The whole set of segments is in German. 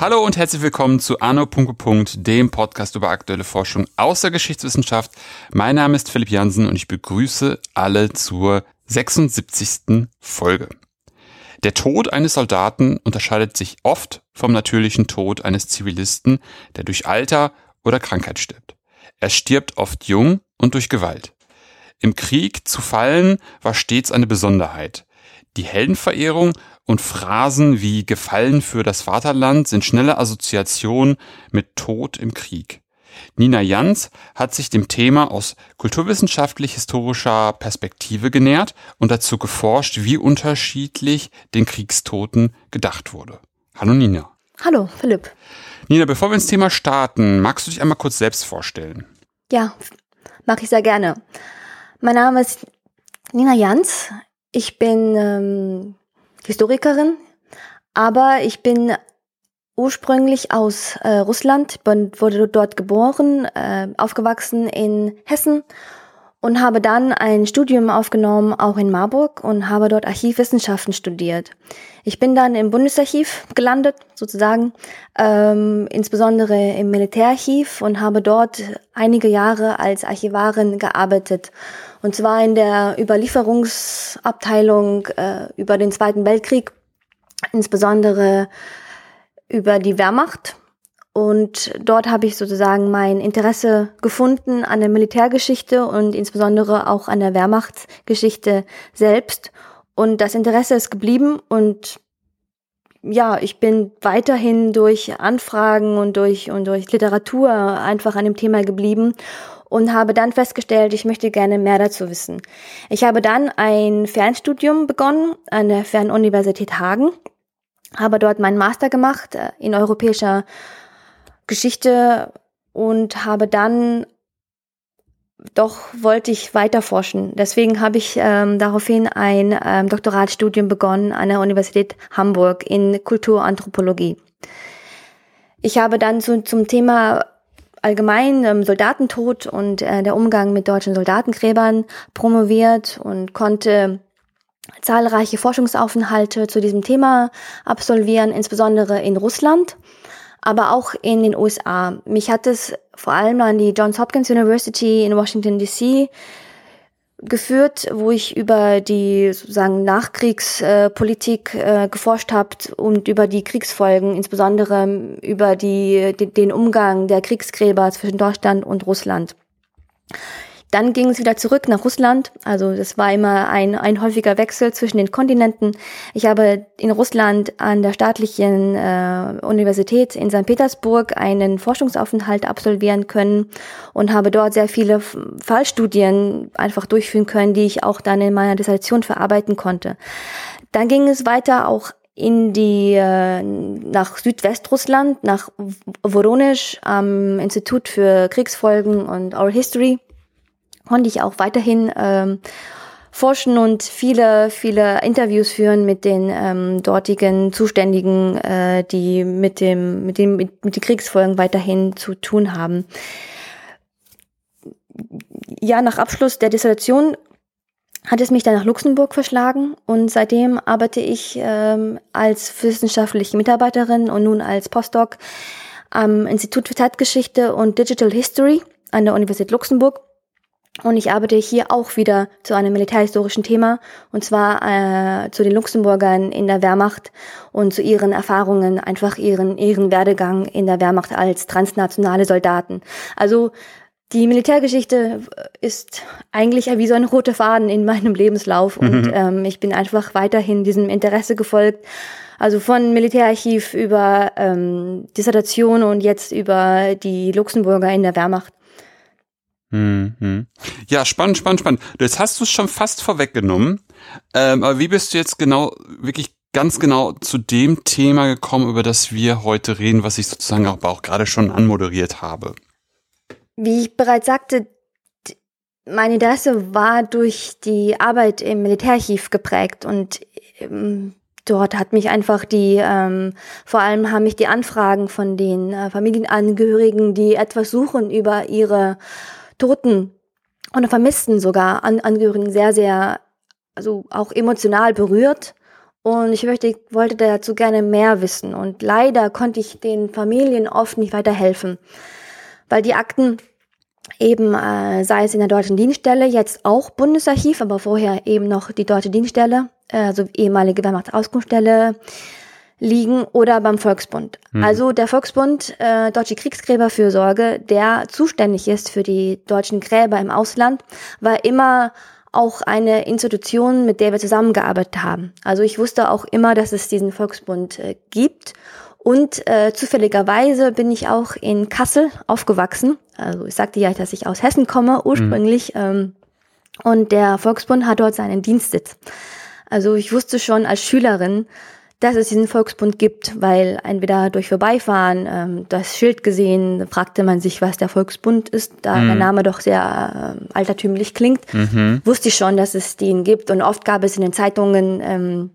Hallo und herzlich willkommen zu Anno. dem Podcast über aktuelle Forschung aus der Geschichtswissenschaft. Mein Name ist Philipp Jansen und ich begrüße alle zur 76. Folge. Der Tod eines Soldaten unterscheidet sich oft vom natürlichen Tod eines Zivilisten, der durch Alter oder Krankheit stirbt. Er stirbt oft jung und durch Gewalt. Im Krieg zu fallen war stets eine Besonderheit. Die Heldenverehrung und Phrasen wie Gefallen für das Vaterland sind schnelle Assoziationen mit Tod im Krieg. Nina Jans hat sich dem Thema aus kulturwissenschaftlich-historischer Perspektive genähert und dazu geforscht, wie unterschiedlich den Kriegstoten gedacht wurde. Hallo Nina. Hallo Philipp. Nina, bevor wir ins Thema starten, magst du dich einmal kurz selbst vorstellen? Ja, mache ich sehr gerne. Mein Name ist Nina Jans. Ich bin ähm, Historikerin, aber ich bin ursprünglich aus äh, Russland, wurde dort geboren, äh, aufgewachsen in Hessen und habe dann ein Studium aufgenommen, auch in Marburg und habe dort Archivwissenschaften studiert. Ich bin dann im Bundesarchiv gelandet, sozusagen, ähm, insbesondere im Militärarchiv und habe dort einige Jahre als Archivarin gearbeitet. Und zwar in der Überlieferungsabteilung äh, über den Zweiten Weltkrieg, insbesondere über die Wehrmacht. Und dort habe ich sozusagen mein Interesse gefunden an der Militärgeschichte und insbesondere auch an der Wehrmachtsgeschichte selbst. Und das Interesse ist geblieben und ja, ich bin weiterhin durch Anfragen und durch, und durch Literatur einfach an dem Thema geblieben und habe dann festgestellt, ich möchte gerne mehr dazu wissen. Ich habe dann ein Fernstudium begonnen an der Fernuniversität Hagen habe dort meinen Master gemacht äh, in europäischer Geschichte und habe dann doch wollte ich weiter forschen. Deswegen habe ich ähm, daraufhin ein ähm, Doktoratstudium begonnen an der Universität Hamburg in Kulturanthropologie. Ich habe dann zu, zum Thema allgemein ähm, Soldatentod und äh, der Umgang mit deutschen Soldatengräbern promoviert und konnte zahlreiche Forschungsaufenthalte zu diesem Thema absolvieren, insbesondere in Russland, aber auch in den USA. Mich hat es vor allem an die Johns Hopkins University in Washington DC geführt, wo ich über die sozusagen Nachkriegspolitik äh, geforscht habe und über die Kriegsfolgen, insbesondere über die, den Umgang der Kriegsgräber zwischen Deutschland und Russland. Dann ging es wieder zurück nach Russland. Also das war immer ein, ein häufiger Wechsel zwischen den Kontinenten. Ich habe in Russland an der staatlichen äh, Universität in St. Petersburg einen Forschungsaufenthalt absolvieren können und habe dort sehr viele Fallstudien einfach durchführen können, die ich auch dann in meiner Dissertation verarbeiten konnte. Dann ging es weiter auch in die äh, nach Südwestrussland, nach Voronezh am Institut für Kriegsfolgen und Our History konnte ich auch weiterhin ähm, forschen und viele, viele Interviews führen mit den ähm, dortigen Zuständigen, äh, die mit dem, mit dem, mit, mit den Kriegsfolgen weiterhin zu tun haben. Ja, nach Abschluss der Dissertation hat es mich dann nach Luxemburg verschlagen und seitdem arbeite ich ähm, als wissenschaftliche Mitarbeiterin und nun als Postdoc am Institut für Zeitgeschichte und Digital History an der Universität Luxemburg und ich arbeite hier auch wieder zu einem militärhistorischen Thema, und zwar äh, zu den Luxemburgern in der Wehrmacht und zu ihren Erfahrungen, einfach ihren, ihren Werdegang in der Wehrmacht als transnationale Soldaten. Also die Militärgeschichte ist eigentlich wie so ein roter Faden in meinem Lebenslauf mhm. und ähm, ich bin einfach weiterhin diesem Interesse gefolgt. Also von Militärarchiv über ähm, Dissertation und jetzt über die Luxemburger in der Wehrmacht. Mhm. Ja, spannend, spannend, spannend. Jetzt hast du es schon fast vorweggenommen. Ähm, aber wie bist du jetzt genau, wirklich ganz genau zu dem Thema gekommen, über das wir heute reden, was ich sozusagen auch, auch gerade schon anmoderiert habe? Wie ich bereits sagte, mein Interesse war durch die Arbeit im Militärarchiv geprägt und ähm, dort hat mich einfach die, ähm, vor allem haben mich die Anfragen von den äh, Familienangehörigen, die etwas suchen über ihre Toten oder Vermissten sogar, An Angehörigen sehr, sehr, also auch emotional berührt. Und ich möchte, wollte dazu gerne mehr wissen. Und leider konnte ich den Familien oft nicht weiterhelfen, weil die Akten eben, äh, sei es in der deutschen Dienststelle, jetzt auch Bundesarchiv, aber vorher eben noch die deutsche Dienststelle, äh, also ehemalige Wehrmachtsauskunftsstelle, liegen oder beim Volksbund. Mhm. Also der Volksbund äh, Deutsche Kriegsgräberfürsorge, der zuständig ist für die deutschen Gräber im Ausland, war immer auch eine Institution, mit der wir zusammengearbeitet haben. Also ich wusste auch immer, dass es diesen Volksbund äh, gibt. Und äh, zufälligerweise bin ich auch in Kassel aufgewachsen. Also ich sagte ja, dass ich aus Hessen komme ursprünglich. Mhm. Ähm, und der Volksbund hat dort seinen Dienstsitz. Also ich wusste schon als Schülerin, dass es diesen Volksbund gibt, weil entweder durch Vorbeifahren ähm, das Schild gesehen, fragte man sich, was der Volksbund ist, da mhm. der Name doch sehr äh, altertümlich klingt, mhm. wusste ich schon, dass es den gibt und oft gab es in den Zeitungen, ähm,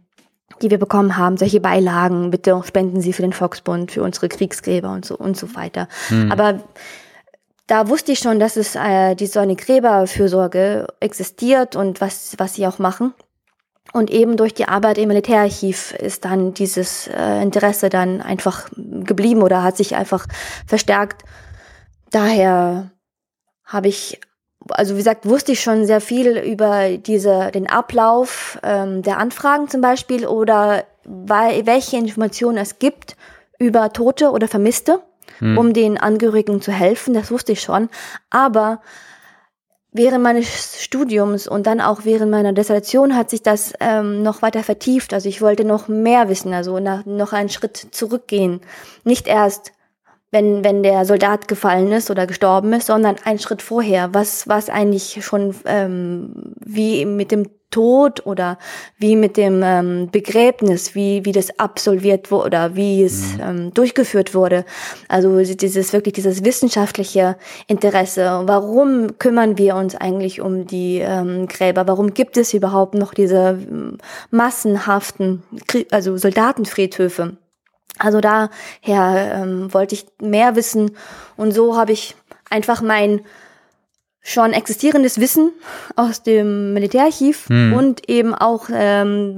die wir bekommen haben, solche Beilagen, bitte spenden Sie für den Volksbund, für unsere Kriegsgräber und so und so weiter. Mhm. Aber da wusste ich schon, dass es äh, die so eine Gräberfürsorge existiert und was was sie auch machen. Und eben durch die Arbeit im Militärarchiv ist dann dieses äh, Interesse dann einfach geblieben oder hat sich einfach verstärkt. Daher habe ich, also wie gesagt, wusste ich schon sehr viel über diese, den Ablauf ähm, der Anfragen zum Beispiel oder weil, welche Informationen es gibt über Tote oder Vermisste, hm. um den Angehörigen zu helfen. Das wusste ich schon. Aber während meines Studiums und dann auch während meiner Dissertation hat sich das ähm, noch weiter vertieft. Also ich wollte noch mehr wissen, also nach, noch einen Schritt zurückgehen. Nicht erst, wenn, wenn der Soldat gefallen ist oder gestorben ist, sondern einen Schritt vorher. Was, was eigentlich schon ähm, wie mit dem Tod oder wie mit dem ähm, Begräbnis, wie, wie das absolviert wurde oder wie es mhm. ähm, durchgeführt wurde. Also dieses wirklich dieses wissenschaftliche Interesse. Warum kümmern wir uns eigentlich um die ähm, Gräber? Warum gibt es überhaupt noch diese ähm, massenhaften, also Soldatenfriedhöfe? Also daher ähm, wollte ich mehr wissen und so habe ich einfach mein schon existierendes Wissen aus dem Militärarchiv hm. und eben auch ähm,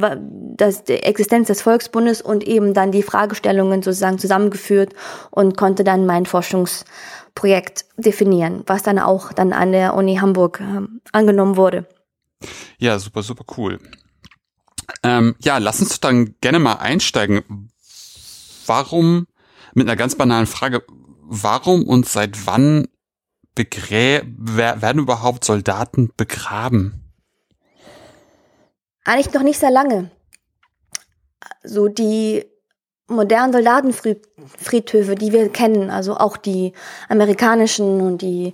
das, die Existenz des Volksbundes und eben dann die Fragestellungen sozusagen zusammengeführt und konnte dann mein Forschungsprojekt definieren, was dann auch dann an der Uni Hamburg ähm, angenommen wurde. Ja, super, super cool. Ähm, ja, lass uns dann gerne mal einsteigen. Warum, mit einer ganz banalen Frage, warum und seit wann begrä werden überhaupt Soldaten begraben? Eigentlich noch nicht sehr lange. So die modernen Soldatenfriedhöfe, die wir kennen, also auch die amerikanischen und die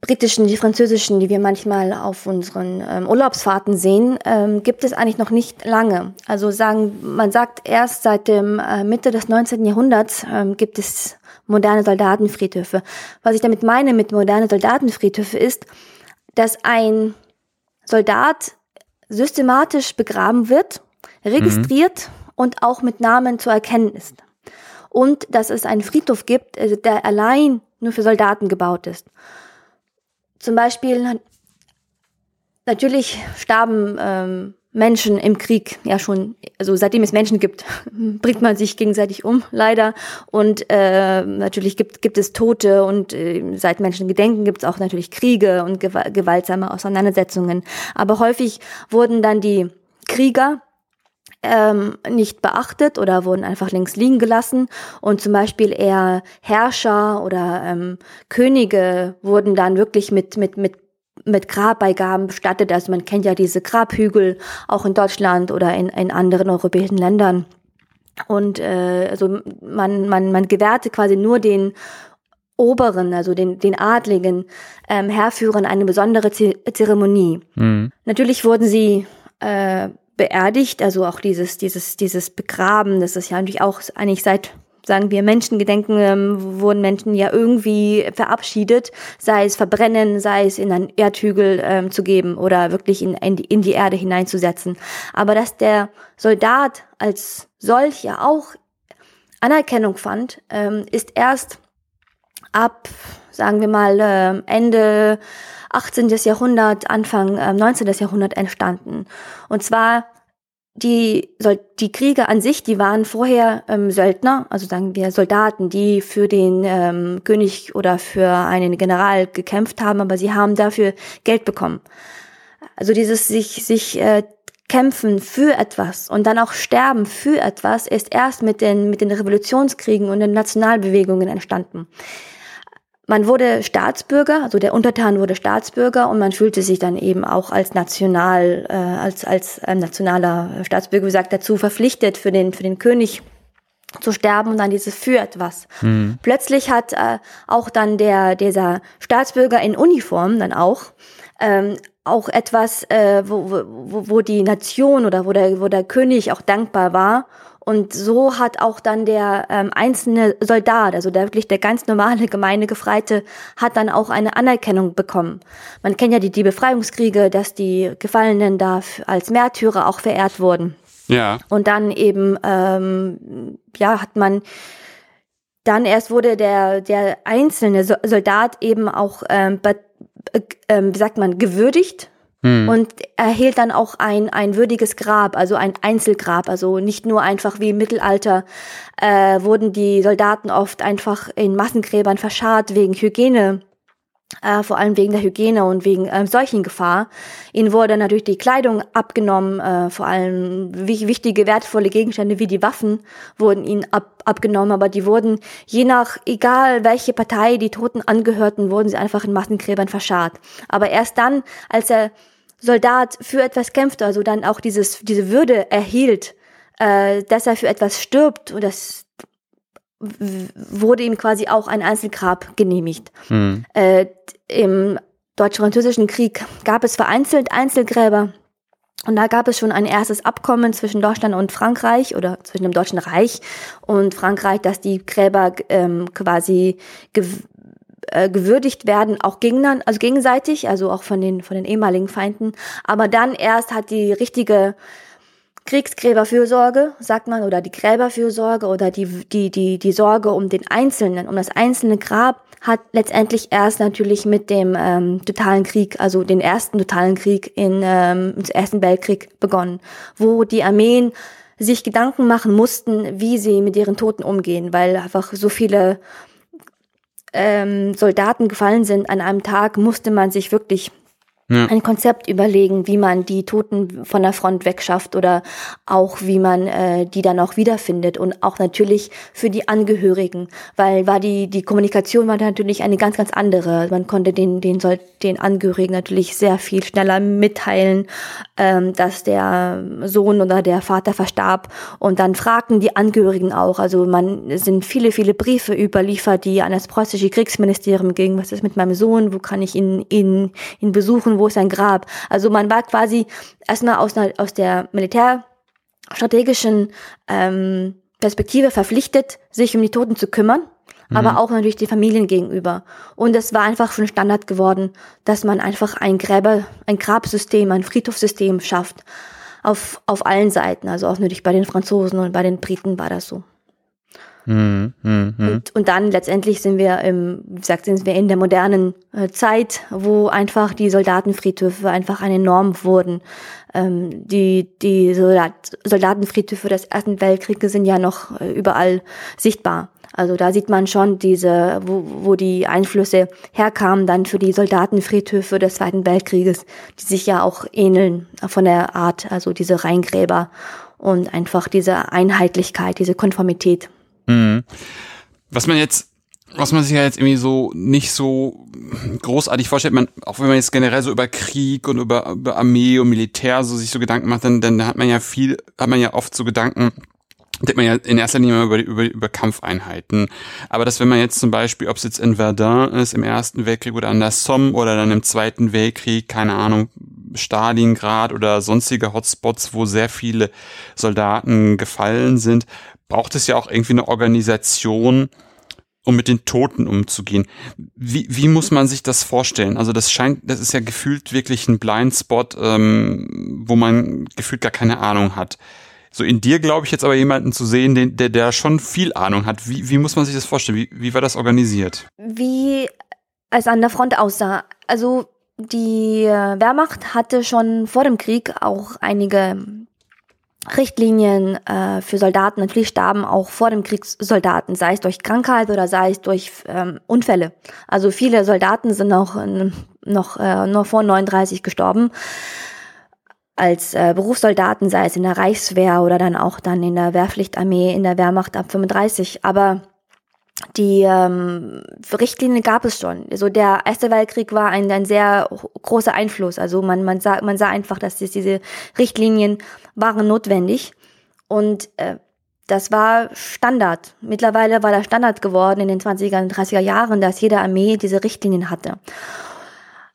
britischen, die französischen, die wir manchmal auf unseren ähm, Urlaubsfahrten sehen, ähm, gibt es eigentlich noch nicht lange. Also sagen, man sagt erst seit dem äh, Mitte des 19. Jahrhunderts ähm, gibt es moderne Soldatenfriedhöfe. Was ich damit meine mit moderne Soldatenfriedhöfe ist, dass ein Soldat systematisch begraben wird, registriert mhm. und auch mit Namen zu erkennen ist. Und dass es einen Friedhof gibt, äh, der allein nur für Soldaten gebaut ist. Zum Beispiel, natürlich starben ähm, Menschen im Krieg ja schon, also seitdem es Menschen gibt, bringt man sich gegenseitig um, leider. Und äh, natürlich gibt, gibt es Tote und äh, seit Menschen gedenken gibt es auch natürlich Kriege und gewaltsame Auseinandersetzungen. Aber häufig wurden dann die Krieger ähm, nicht beachtet oder wurden einfach links liegen gelassen und zum Beispiel eher Herrscher oder ähm, Könige wurden dann wirklich mit mit mit mit Grabbeigaben bestattet. Also man kennt ja diese Grabhügel auch in Deutschland oder in, in anderen europäischen Ländern. Und äh, also man, man, man gewährte quasi nur den Oberen, also den, den Adligen, ähm, Herrführern eine besondere Zeremonie. Mhm. Natürlich wurden sie äh, beerdigt, also auch dieses, dieses, dieses Begraben, das ist ja natürlich auch eigentlich seit sagen wir, Menschengedenken ähm, wurden Menschen ja irgendwie verabschiedet, sei es verbrennen, sei es in einen Erdhügel ähm, zu geben oder wirklich in, in, die, in die Erde hineinzusetzen. Aber dass der Soldat als solcher auch Anerkennung fand, ähm, ist erst ab, sagen wir mal, äh, Ende 18. Jahrhundert, Anfang äh, 19. Jahrhundert entstanden. Und zwar die, die Krieger an sich, die waren vorher ähm, Söldner, also sagen wir Soldaten, die für den ähm, König oder für einen General gekämpft haben, aber sie haben dafür Geld bekommen. Also dieses sich, sich äh, kämpfen für etwas und dann auch sterben für etwas ist erst mit den, mit den Revolutionskriegen und den Nationalbewegungen entstanden. Man wurde Staatsbürger, also der Untertan wurde Staatsbürger und man fühlte sich dann eben auch als national, äh, als als äh, nationaler Staatsbürger, wie gesagt, dazu verpflichtet für den für den König zu sterben und dann dieses für etwas. Mhm. Plötzlich hat äh, auch dann der dieser Staatsbürger in Uniform dann auch ähm, auch etwas, äh, wo, wo, wo die Nation oder wo der, wo der König auch dankbar war und so hat auch dann der ähm, einzelne Soldat, also der wirklich der ganz normale Gemeindegefreite, hat dann auch eine Anerkennung bekommen. Man kennt ja die, die Befreiungskriege, dass die Gefallenen da als Märtyrer auch verehrt wurden. Ja. Und dann eben, ähm, ja, hat man dann erst wurde der, der einzelne Soldat eben auch, ähm, äh, wie sagt man, gewürdigt hm. und erhielt dann auch ein, ein würdiges Grab, also ein Einzelgrab, also nicht nur einfach wie im Mittelalter äh, wurden die Soldaten oft einfach in Massengräbern verscharrt wegen Hygiene. Äh, vor allem wegen der Hygiene und wegen ähm, Seuchengefahr. Ihnen wurde natürlich die Kleidung abgenommen, äh, vor allem wichtige, wertvolle Gegenstände wie die Waffen wurden ihnen ab, abgenommen, aber die wurden je nach, egal welche Partei die Toten angehörten, wurden sie einfach in Massengräbern verscharrt. Aber erst dann, als er Soldat für etwas kämpfte, also dann auch dieses, diese Würde erhielt, äh, dass er für etwas stirbt und das wurde ihm quasi auch ein Einzelgrab genehmigt. Mhm. Äh, Im deutsch-französischen Krieg gab es vereinzelt Einzelgräber. Und da gab es schon ein erstes Abkommen zwischen Deutschland und Frankreich oder zwischen dem Deutschen Reich und Frankreich, dass die Gräber ähm, quasi äh, gewürdigt werden, auch gegeneinander, also gegenseitig, also auch von den, von den ehemaligen Feinden. Aber dann erst hat die richtige Kriegsgräberfürsorge, sagt man, oder die Gräberfürsorge oder die, die, die, die Sorge um den Einzelnen, um das einzelne Grab, hat letztendlich erst natürlich mit dem ähm, totalen Krieg, also den ersten totalen Krieg in, ähm, im Ersten Weltkrieg begonnen, wo die Armeen sich Gedanken machen mussten, wie sie mit ihren Toten umgehen, weil einfach so viele ähm, Soldaten gefallen sind an einem Tag, musste man sich wirklich ja. ein Konzept überlegen, wie man die Toten von der Front wegschafft oder auch wie man äh, die dann auch wiederfindet und auch natürlich für die Angehörigen, weil war die die Kommunikation war natürlich eine ganz ganz andere. Man konnte den den soll den Angehörigen natürlich sehr viel schneller mitteilen, ähm, dass der Sohn oder der Vater verstarb und dann fragten die Angehörigen auch. Also man sind viele viele Briefe überliefert, die an das preußische Kriegsministerium gingen. Was ist mit meinem Sohn? Wo kann ich ihn ihn ihn besuchen? Wo ist sein Grab? Also man war quasi erstmal aus, einer, aus der militärstrategischen ähm, Perspektive verpflichtet, sich um die Toten zu kümmern, mhm. aber auch natürlich die Familien gegenüber. Und es war einfach schon Standard geworden, dass man einfach ein Gräber, ein Grabsystem, ein Friedhofssystem schafft. Auf, auf allen Seiten, also auch natürlich bei den Franzosen und bei den Briten war das so. Mhm, mh, mh. Und, und dann letztendlich sind wir, im, wie gesagt, sind wir in der modernen äh, Zeit, wo einfach die Soldatenfriedhöfe einfach eine Norm wurden. Ähm, die die Soldat, Soldatenfriedhöfe des Ersten Weltkrieges sind ja noch äh, überall sichtbar. Also da sieht man schon diese, wo, wo die Einflüsse herkamen dann für die Soldatenfriedhöfe des Zweiten Weltkrieges, die sich ja auch ähneln von der Art, also diese Rheingräber und einfach diese Einheitlichkeit, diese Konformität. Mhm. Was man jetzt was man sich ja jetzt irgendwie so nicht so großartig vorstellt, man, auch wenn man jetzt generell so über Krieg und über, über Armee und Militär so sich so Gedanken macht, dann, dann hat man ja viel, hat man ja oft so Gedanken, denkt man ja in erster Linie über, über, über Kampfeinheiten. Aber dass wenn man jetzt zum Beispiel, ob es jetzt in Verdun ist im Ersten Weltkrieg oder an der Somme oder dann im Zweiten Weltkrieg, keine Ahnung, Stalingrad oder sonstige Hotspots, wo sehr viele Soldaten gefallen sind, braucht es ja auch irgendwie eine Organisation, um mit den Toten umzugehen. Wie, wie muss man sich das vorstellen? Also das scheint, das ist ja gefühlt wirklich ein Blindspot, ähm, wo man gefühlt gar keine Ahnung hat. So in dir glaube ich jetzt aber jemanden zu sehen, den, der, der schon viel Ahnung hat. Wie, wie muss man sich das vorstellen? Wie, wie war das organisiert? Wie es an der Front aussah. Also die Wehrmacht hatte schon vor dem Krieg auch einige Richtlinien äh, für Soldaten. Natürlich starben auch vor dem Krieg Soldaten, sei es durch Krankheit oder sei es durch ähm, Unfälle. Also viele Soldaten sind auch äh, noch, äh, noch vor 39 gestorben als äh, Berufssoldaten, sei es in der Reichswehr oder dann auch dann in der Wehrpflichtarmee, in der Wehrmacht ab 35. Aber die ähm, Richtlinie gab es schon. Also der Erste Weltkrieg war ein, ein sehr großer Einfluss. Also man, man, sah, man sah einfach, dass diese Richtlinien waren notwendig. Und äh, das war Standard. Mittlerweile war das Standard geworden in den 20er und 30er Jahren, dass jede Armee diese Richtlinien hatte.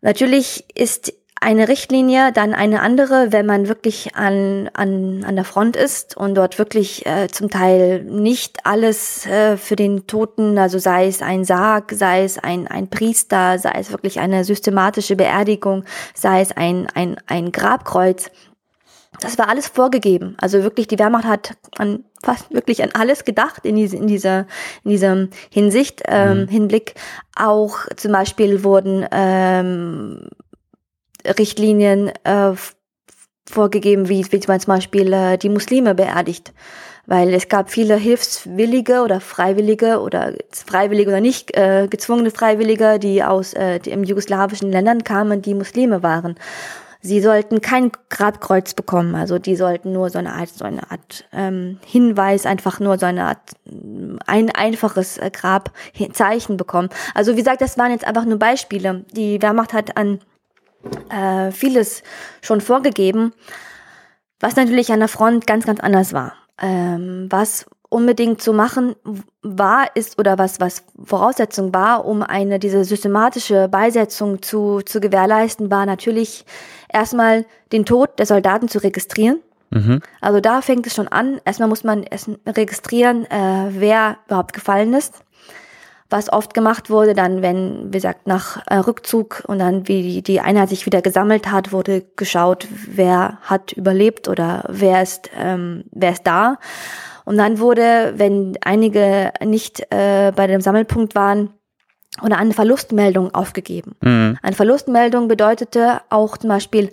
Natürlich ist eine Richtlinie, dann eine andere, wenn man wirklich an, an, an der Front ist und dort wirklich äh, zum Teil nicht alles äh, für den Toten, also sei es ein Sarg, sei es ein, ein Priester, sei es wirklich eine systematische Beerdigung, sei es ein, ein, ein Grabkreuz, das war alles vorgegeben. Also wirklich, die Wehrmacht hat an fast wirklich an alles gedacht in, diese, in dieser in dieser Hinsicht ähm, mhm. Hinblick. Auch zum Beispiel wurden ähm, Richtlinien äh, vorgegeben, wie, wie man zum Beispiel äh, die Muslime beerdigt. Weil es gab viele Hilfswillige oder Freiwillige oder Freiwillige oder nicht äh, gezwungene Freiwillige, die aus äh, die im jugoslawischen Ländern kamen, die Muslime waren. Sie sollten kein Grabkreuz bekommen, also die sollten nur so eine Art, so eine Art ähm, Hinweis, einfach nur so eine Art ein einfaches äh, Grabzeichen bekommen. Also wie gesagt, das waren jetzt einfach nur Beispiele. Die Wehrmacht hat an äh, vieles schon vorgegeben, was natürlich an der Front ganz, ganz anders war. Ähm, was unbedingt zu machen war, ist oder was, was Voraussetzung war, um eine, diese systematische Beisetzung zu, zu gewährleisten, war natürlich erstmal den Tod der Soldaten zu registrieren. Mhm. Also da fängt es schon an. Erstmal muss man erst registrieren, äh, wer überhaupt gefallen ist was oft gemacht wurde, dann, wenn, wie gesagt, nach äh, Rückzug und dann, wie die Einheit sich wieder gesammelt hat, wurde geschaut, wer hat überlebt oder wer ist, ähm, wer ist da. Und dann wurde, wenn einige nicht äh, bei dem Sammelpunkt waren, oder eine Verlustmeldung aufgegeben. Mhm. Eine Verlustmeldung bedeutete auch zum Beispiel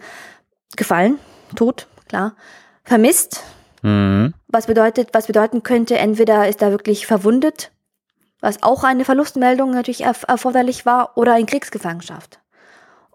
gefallen, tot, klar, vermisst, mhm. was bedeutet, was bedeuten könnte, entweder ist er wirklich verwundet was auch eine Verlustmeldung natürlich erf erforderlich war, oder in Kriegsgefangenschaft.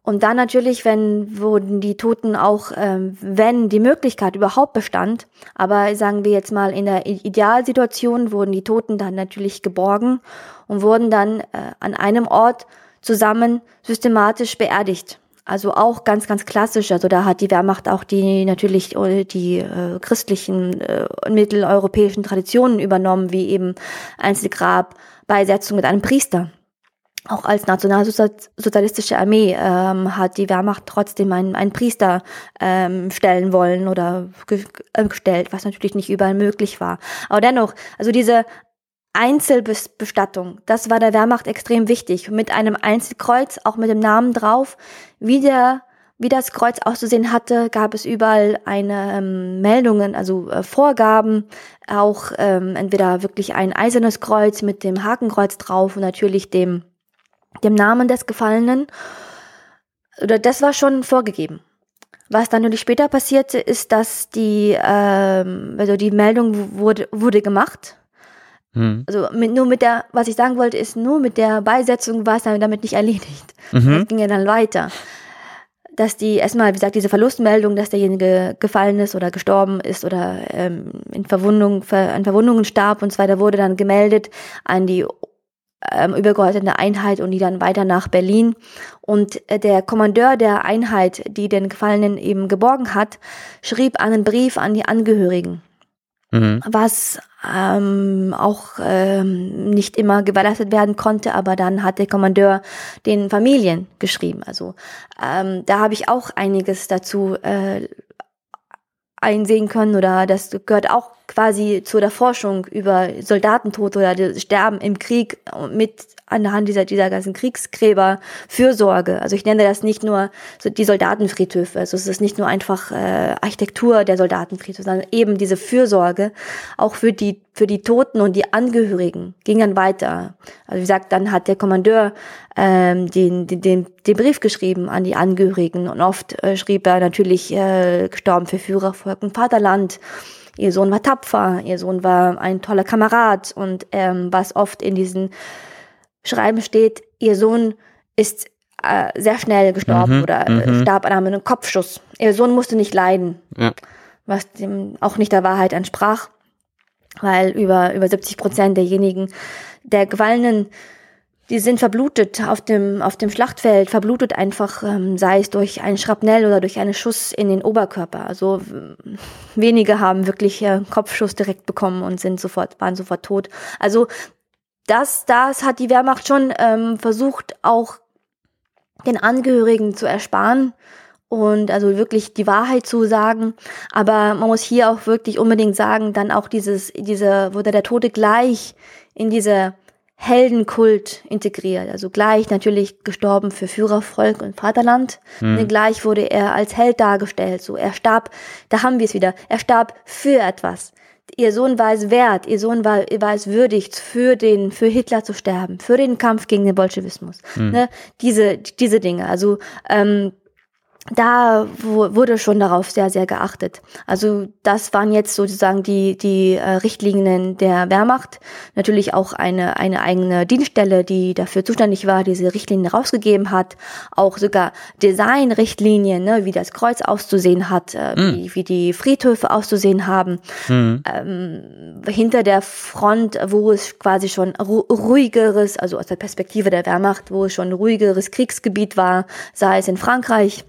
Und dann natürlich, wenn wurden die Toten auch, ähm, wenn die Möglichkeit überhaupt bestand, aber sagen wir jetzt mal in der Idealsituation, wurden die Toten dann natürlich geborgen und wurden dann äh, an einem Ort zusammen systematisch beerdigt. Also auch ganz, ganz klassisch. Also da hat die Wehrmacht auch die natürlich äh, die äh, christlichen äh, mitteleuropäischen Traditionen übernommen, wie eben Einzelgrab, Beisetzung mit einem Priester. Auch als nationalsozialistische Armee ähm, hat die Wehrmacht trotzdem einen, einen Priester ähm, stellen wollen oder äh, gestellt, was natürlich nicht überall möglich war. Aber dennoch, also diese Einzelbestattung, das war der Wehrmacht extrem wichtig. Mit einem Einzelkreuz, auch mit dem Namen drauf, wie der wie das Kreuz auszusehen hatte, gab es überall eine ähm, Meldungen, also äh, Vorgaben, auch ähm, entweder wirklich ein eisernes Kreuz mit dem Hakenkreuz drauf und natürlich dem dem Namen des Gefallenen. Oder das war schon vorgegeben. Was dann natürlich später passierte, ist, dass die ähm, also die Meldung wurde wurde gemacht. Hm. Also mit, nur mit der, was ich sagen wollte, ist nur mit der Beisetzung war es damit nicht erledigt. Mhm. Das ging ja dann weiter dass die erstmal, wie gesagt, diese Verlustmeldung, dass derjenige gefallen ist oder gestorben ist oder ähm, in Verwundung, an Verwundungen starb und so weiter, wurde dann gemeldet an die ähm, übergeordnete Einheit und die dann weiter nach Berlin. Und äh, der Kommandeur der Einheit, die den Gefallenen eben geborgen hat, schrieb einen Brief an die Angehörigen mhm. was ähm, auch ähm, nicht immer gewährleistet werden konnte, aber dann hat der Kommandeur den Familien geschrieben. Also ähm, da habe ich auch einiges dazu äh, einsehen können oder das gehört auch quasi zu der Forschung über Soldatentod oder Sterben im Krieg mit anhand dieser, dieser ganzen Kriegsgräber Fürsorge. Also ich nenne das nicht nur so die Soldatenfriedhöfe. Also es ist nicht nur einfach äh, Architektur der Soldatenfriedhöfe, sondern eben diese Fürsorge auch für die, für die Toten und die Angehörigen ging dann weiter. Also wie gesagt, dann hat der Kommandeur ähm, den, den, den, den Brief geschrieben an die Angehörigen und oft äh, schrieb er natürlich äh, gestorben für Führer, Volk und Vaterland. Ihr Sohn war tapfer, ihr Sohn war ein toller Kamerad und ähm, was oft in diesen Schreiben steht, ihr Sohn ist äh, sehr schnell gestorben Mhm, oder äh, mhm. starb an einem Kopfschuss. Ihr Sohn musste nicht leiden, Ja. was dem auch nicht der Wahrheit entsprach, weil über, über 70 Prozent derjenigen, der Gefallenen, die sind verblutet auf dem, auf dem Schlachtfeld, verblutet einfach, ähm, sei es durch einen Schrapnell oder durch einen Schuss in den Oberkörper. Also wenige haben wirklich äh, Kopfschuss direkt bekommen und sind sofort, waren sofort tot. Also das, das hat die Wehrmacht schon ähm, versucht, auch den Angehörigen zu ersparen und also wirklich die Wahrheit zu sagen. Aber man muss hier auch wirklich unbedingt sagen, dann auch dieses, diese, wurde der Tote gleich in diese Heldenkult integriert. Also gleich natürlich gestorben für Führer, Volk und Vaterland. Und gleich wurde er als Held dargestellt. So, er starb, da haben wir es wieder, er starb für etwas. Ihr Sohn war es wert, ihr Sohn war, war es würdig, für den, für Hitler zu sterben, für den Kampf gegen den Bolschewismus. Ne? Diese, diese Dinge. Also ähm, da wu- wurde schon darauf sehr, sehr geachtet. Also das waren jetzt sozusagen die, die äh, Richtlinien der Wehrmacht. Natürlich auch eine, eine eigene Dienststelle, die dafür zuständig war, diese Richtlinien rausgegeben hat. Auch sogar Designrichtlinien, ne, wie das Kreuz auszusehen hat, äh, wie, wie die Friedhöfe auszusehen haben. Ähm, hinter der Front, wo es quasi schon ru ruhigeres, also aus der Perspektive der Wehrmacht, wo es schon ruhigeres Kriegsgebiet war, sei es in Frankreich,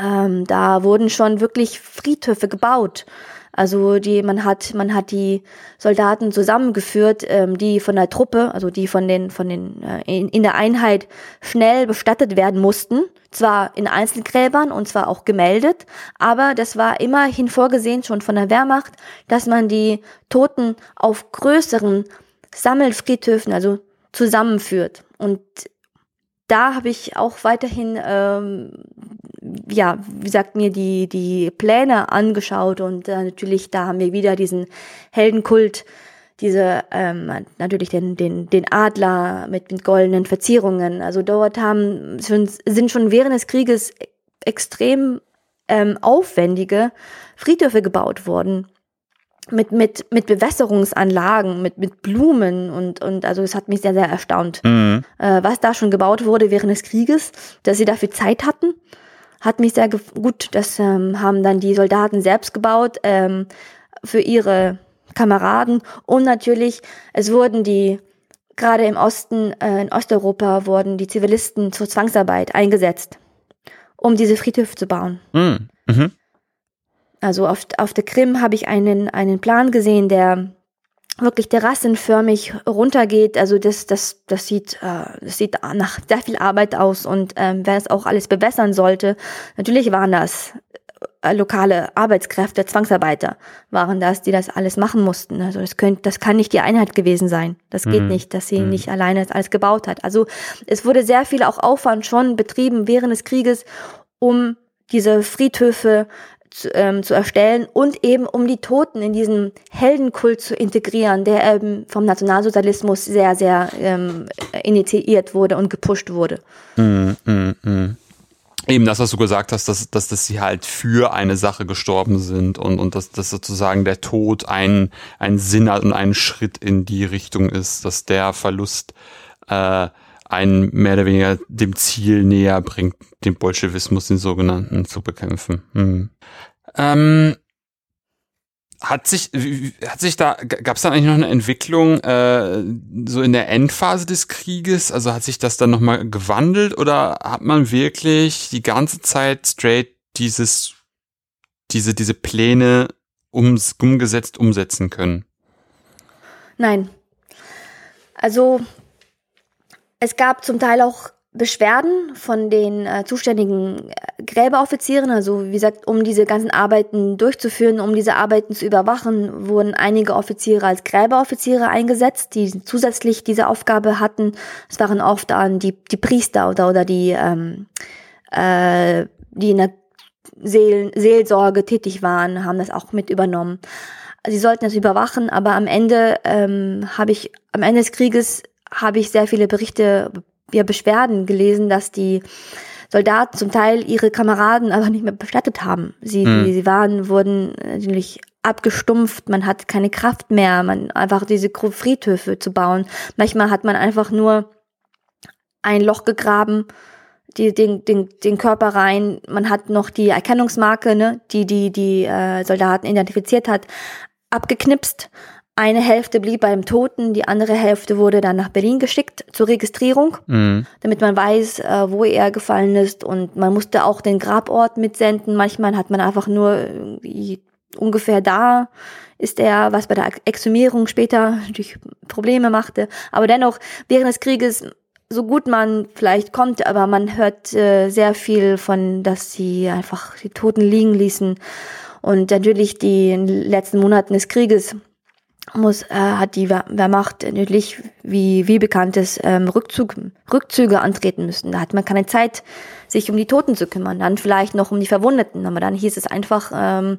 ähm, da wurden schon wirklich Friedhöfe gebaut. Also die, man hat, man hat die Soldaten zusammengeführt, ähm, die von der Truppe, also die von den, von den äh, in, in der Einheit schnell bestattet werden mussten. Zwar in Einzelgräbern und zwar auch gemeldet, aber das war immerhin vorgesehen schon von der Wehrmacht, dass man die Toten auf größeren Sammelfriedhöfen, also zusammenführt. Und da habe ich auch weiterhin, ähm, ja, wie sagt mir, die, die Pläne angeschaut und äh, natürlich, da haben wir wieder diesen Heldenkult, diese, ähm, natürlich den, den, den Adler mit, mit goldenen Verzierungen. Also dort haben schon, sind schon während des Krieges extrem ähm, aufwendige Friedhöfe gebaut worden mit, mit, mit Bewässerungsanlagen, mit, mit Blumen und, und also es hat mich sehr, sehr erstaunt, Mhm. äh, was da schon gebaut wurde während des Krieges, dass sie dafür Zeit hatten. Hat mich sehr gut, das ähm, haben dann die Soldaten selbst gebaut ähm, für ihre Kameraden und natürlich, es wurden die, gerade im Osten, äh, in Osteuropa wurden die Zivilisten zur Zwangsarbeit eingesetzt, um diese Friedhöfe zu bauen. Mhm. Mhm. Also auf, auf der Krim habe ich einen, einen Plan gesehen, der wirklich terrassenförmig runtergeht. Also das, das, das sieht, äh, das sieht nach sehr viel Arbeit aus und ähm, wer es auch alles bewässern sollte, natürlich waren das äh, lokale Arbeitskräfte, Zwangsarbeiter waren das, die das alles machen mussten. Also das könnte, das kann nicht die Einheit gewesen sein. Das geht Mhm. nicht, dass sie Mhm. nicht alleine das alles gebaut hat. Also es wurde sehr viel auch Aufwand schon betrieben während des Krieges, um diese Friedhöfe zu, ähm, zu erstellen und eben um die Toten in diesen Heldenkult zu integrieren, der eben vom Nationalsozialismus sehr, sehr ähm, initiiert wurde und gepusht wurde. Mhm. Mhm. Mhm. Eben das, was du gesagt hast, dass, dass, dass sie halt für eine Sache gestorben sind und, und dass, dass sozusagen der Tod ein, ein Sinn hat und ein Schritt in die Richtung ist, dass der Verlust äh, einen mehr oder weniger dem Ziel näher bringt, den Bolschewismus, den sogenannten, zu bekämpfen. Hm. Ähm, hat sich, hat sich da, gab es dann eigentlich noch eine Entwicklung äh, so in der Endphase des Krieges? Also hat sich das dann nochmal gewandelt oder hat man wirklich die ganze Zeit straight dieses, diese, diese Pläne ums, umgesetzt umsetzen können? Nein. Also es gab zum Teil auch Beschwerden von den äh, zuständigen äh, Gräberoffizieren, also wie gesagt, um diese ganzen Arbeiten durchzuführen, um diese Arbeiten zu überwachen, wurden einige Offiziere als Gräberoffiziere eingesetzt, die zusätzlich diese Aufgabe hatten. Es waren oft dann die, die Priester oder, oder die, ähm, äh, die in der Seel Seelsorge tätig waren, haben das auch mit übernommen. Sie sollten das überwachen, aber am Ende ähm, habe ich, am Ende des Krieges habe ich sehr viele Berichte ja, Beschwerden gelesen, dass die Soldaten zum Teil ihre Kameraden aber nicht mehr bestattet haben. Sie, mhm. die, sie waren, wurden natürlich abgestumpft, man hat keine Kraft mehr, man einfach diese Friedhöfe zu bauen. Manchmal hat man einfach nur ein Loch gegraben, die, den, den, den Körper rein, man hat noch die Erkennungsmarke, ne, die die, die äh, Soldaten identifiziert hat, abgeknipst, eine Hälfte blieb beim Toten, die andere Hälfte wurde dann nach Berlin geschickt zur Registrierung, mhm. damit man weiß, äh, wo er gefallen ist. Und man musste auch den Grabort mitsenden. Manchmal hat man einfach nur ungefähr da ist er, was bei der Exhumierung später natürlich Probleme machte. Aber dennoch, während des Krieges, so gut man vielleicht kommt, aber man hört äh, sehr viel von, dass sie einfach die Toten liegen ließen. Und natürlich die letzten Monaten des Krieges muss, äh, hat die Wehrmacht natürlich, wie, wie bekannt ist, ähm, Rückzug, Rückzüge antreten müssen. Da hat man keine Zeit, sich um die Toten zu kümmern, dann vielleicht noch um die Verwundeten. Aber dann hieß es einfach, ähm,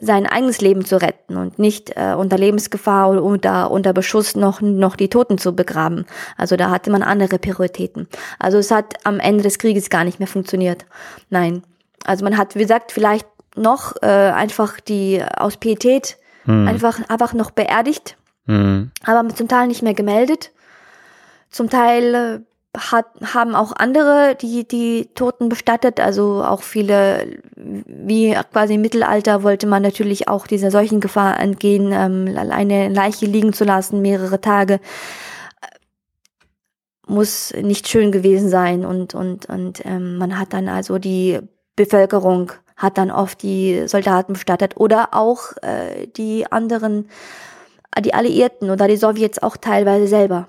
sein eigenes Leben zu retten und nicht äh, unter Lebensgefahr oder unter, unter Beschuss noch, noch die Toten zu begraben. Also da hatte man andere Prioritäten. Also es hat am Ende des Krieges gar nicht mehr funktioniert. Nein. Also man hat, wie gesagt, vielleicht noch äh, einfach die aus Pietät hm. einfach, einfach noch beerdigt, hm. aber zum Teil nicht mehr gemeldet. Zum Teil äh, hat, haben auch andere die, die Toten bestattet, also auch viele, wie quasi im Mittelalter wollte man natürlich auch dieser solchen Gefahr entgehen, ähm, eine Leiche liegen zu lassen, mehrere Tage muss nicht schön gewesen sein und und und ähm, man hat dann also die Bevölkerung hat dann oft die Soldaten bestattet oder auch äh, die anderen, die Alliierten oder die Sowjets auch teilweise selber.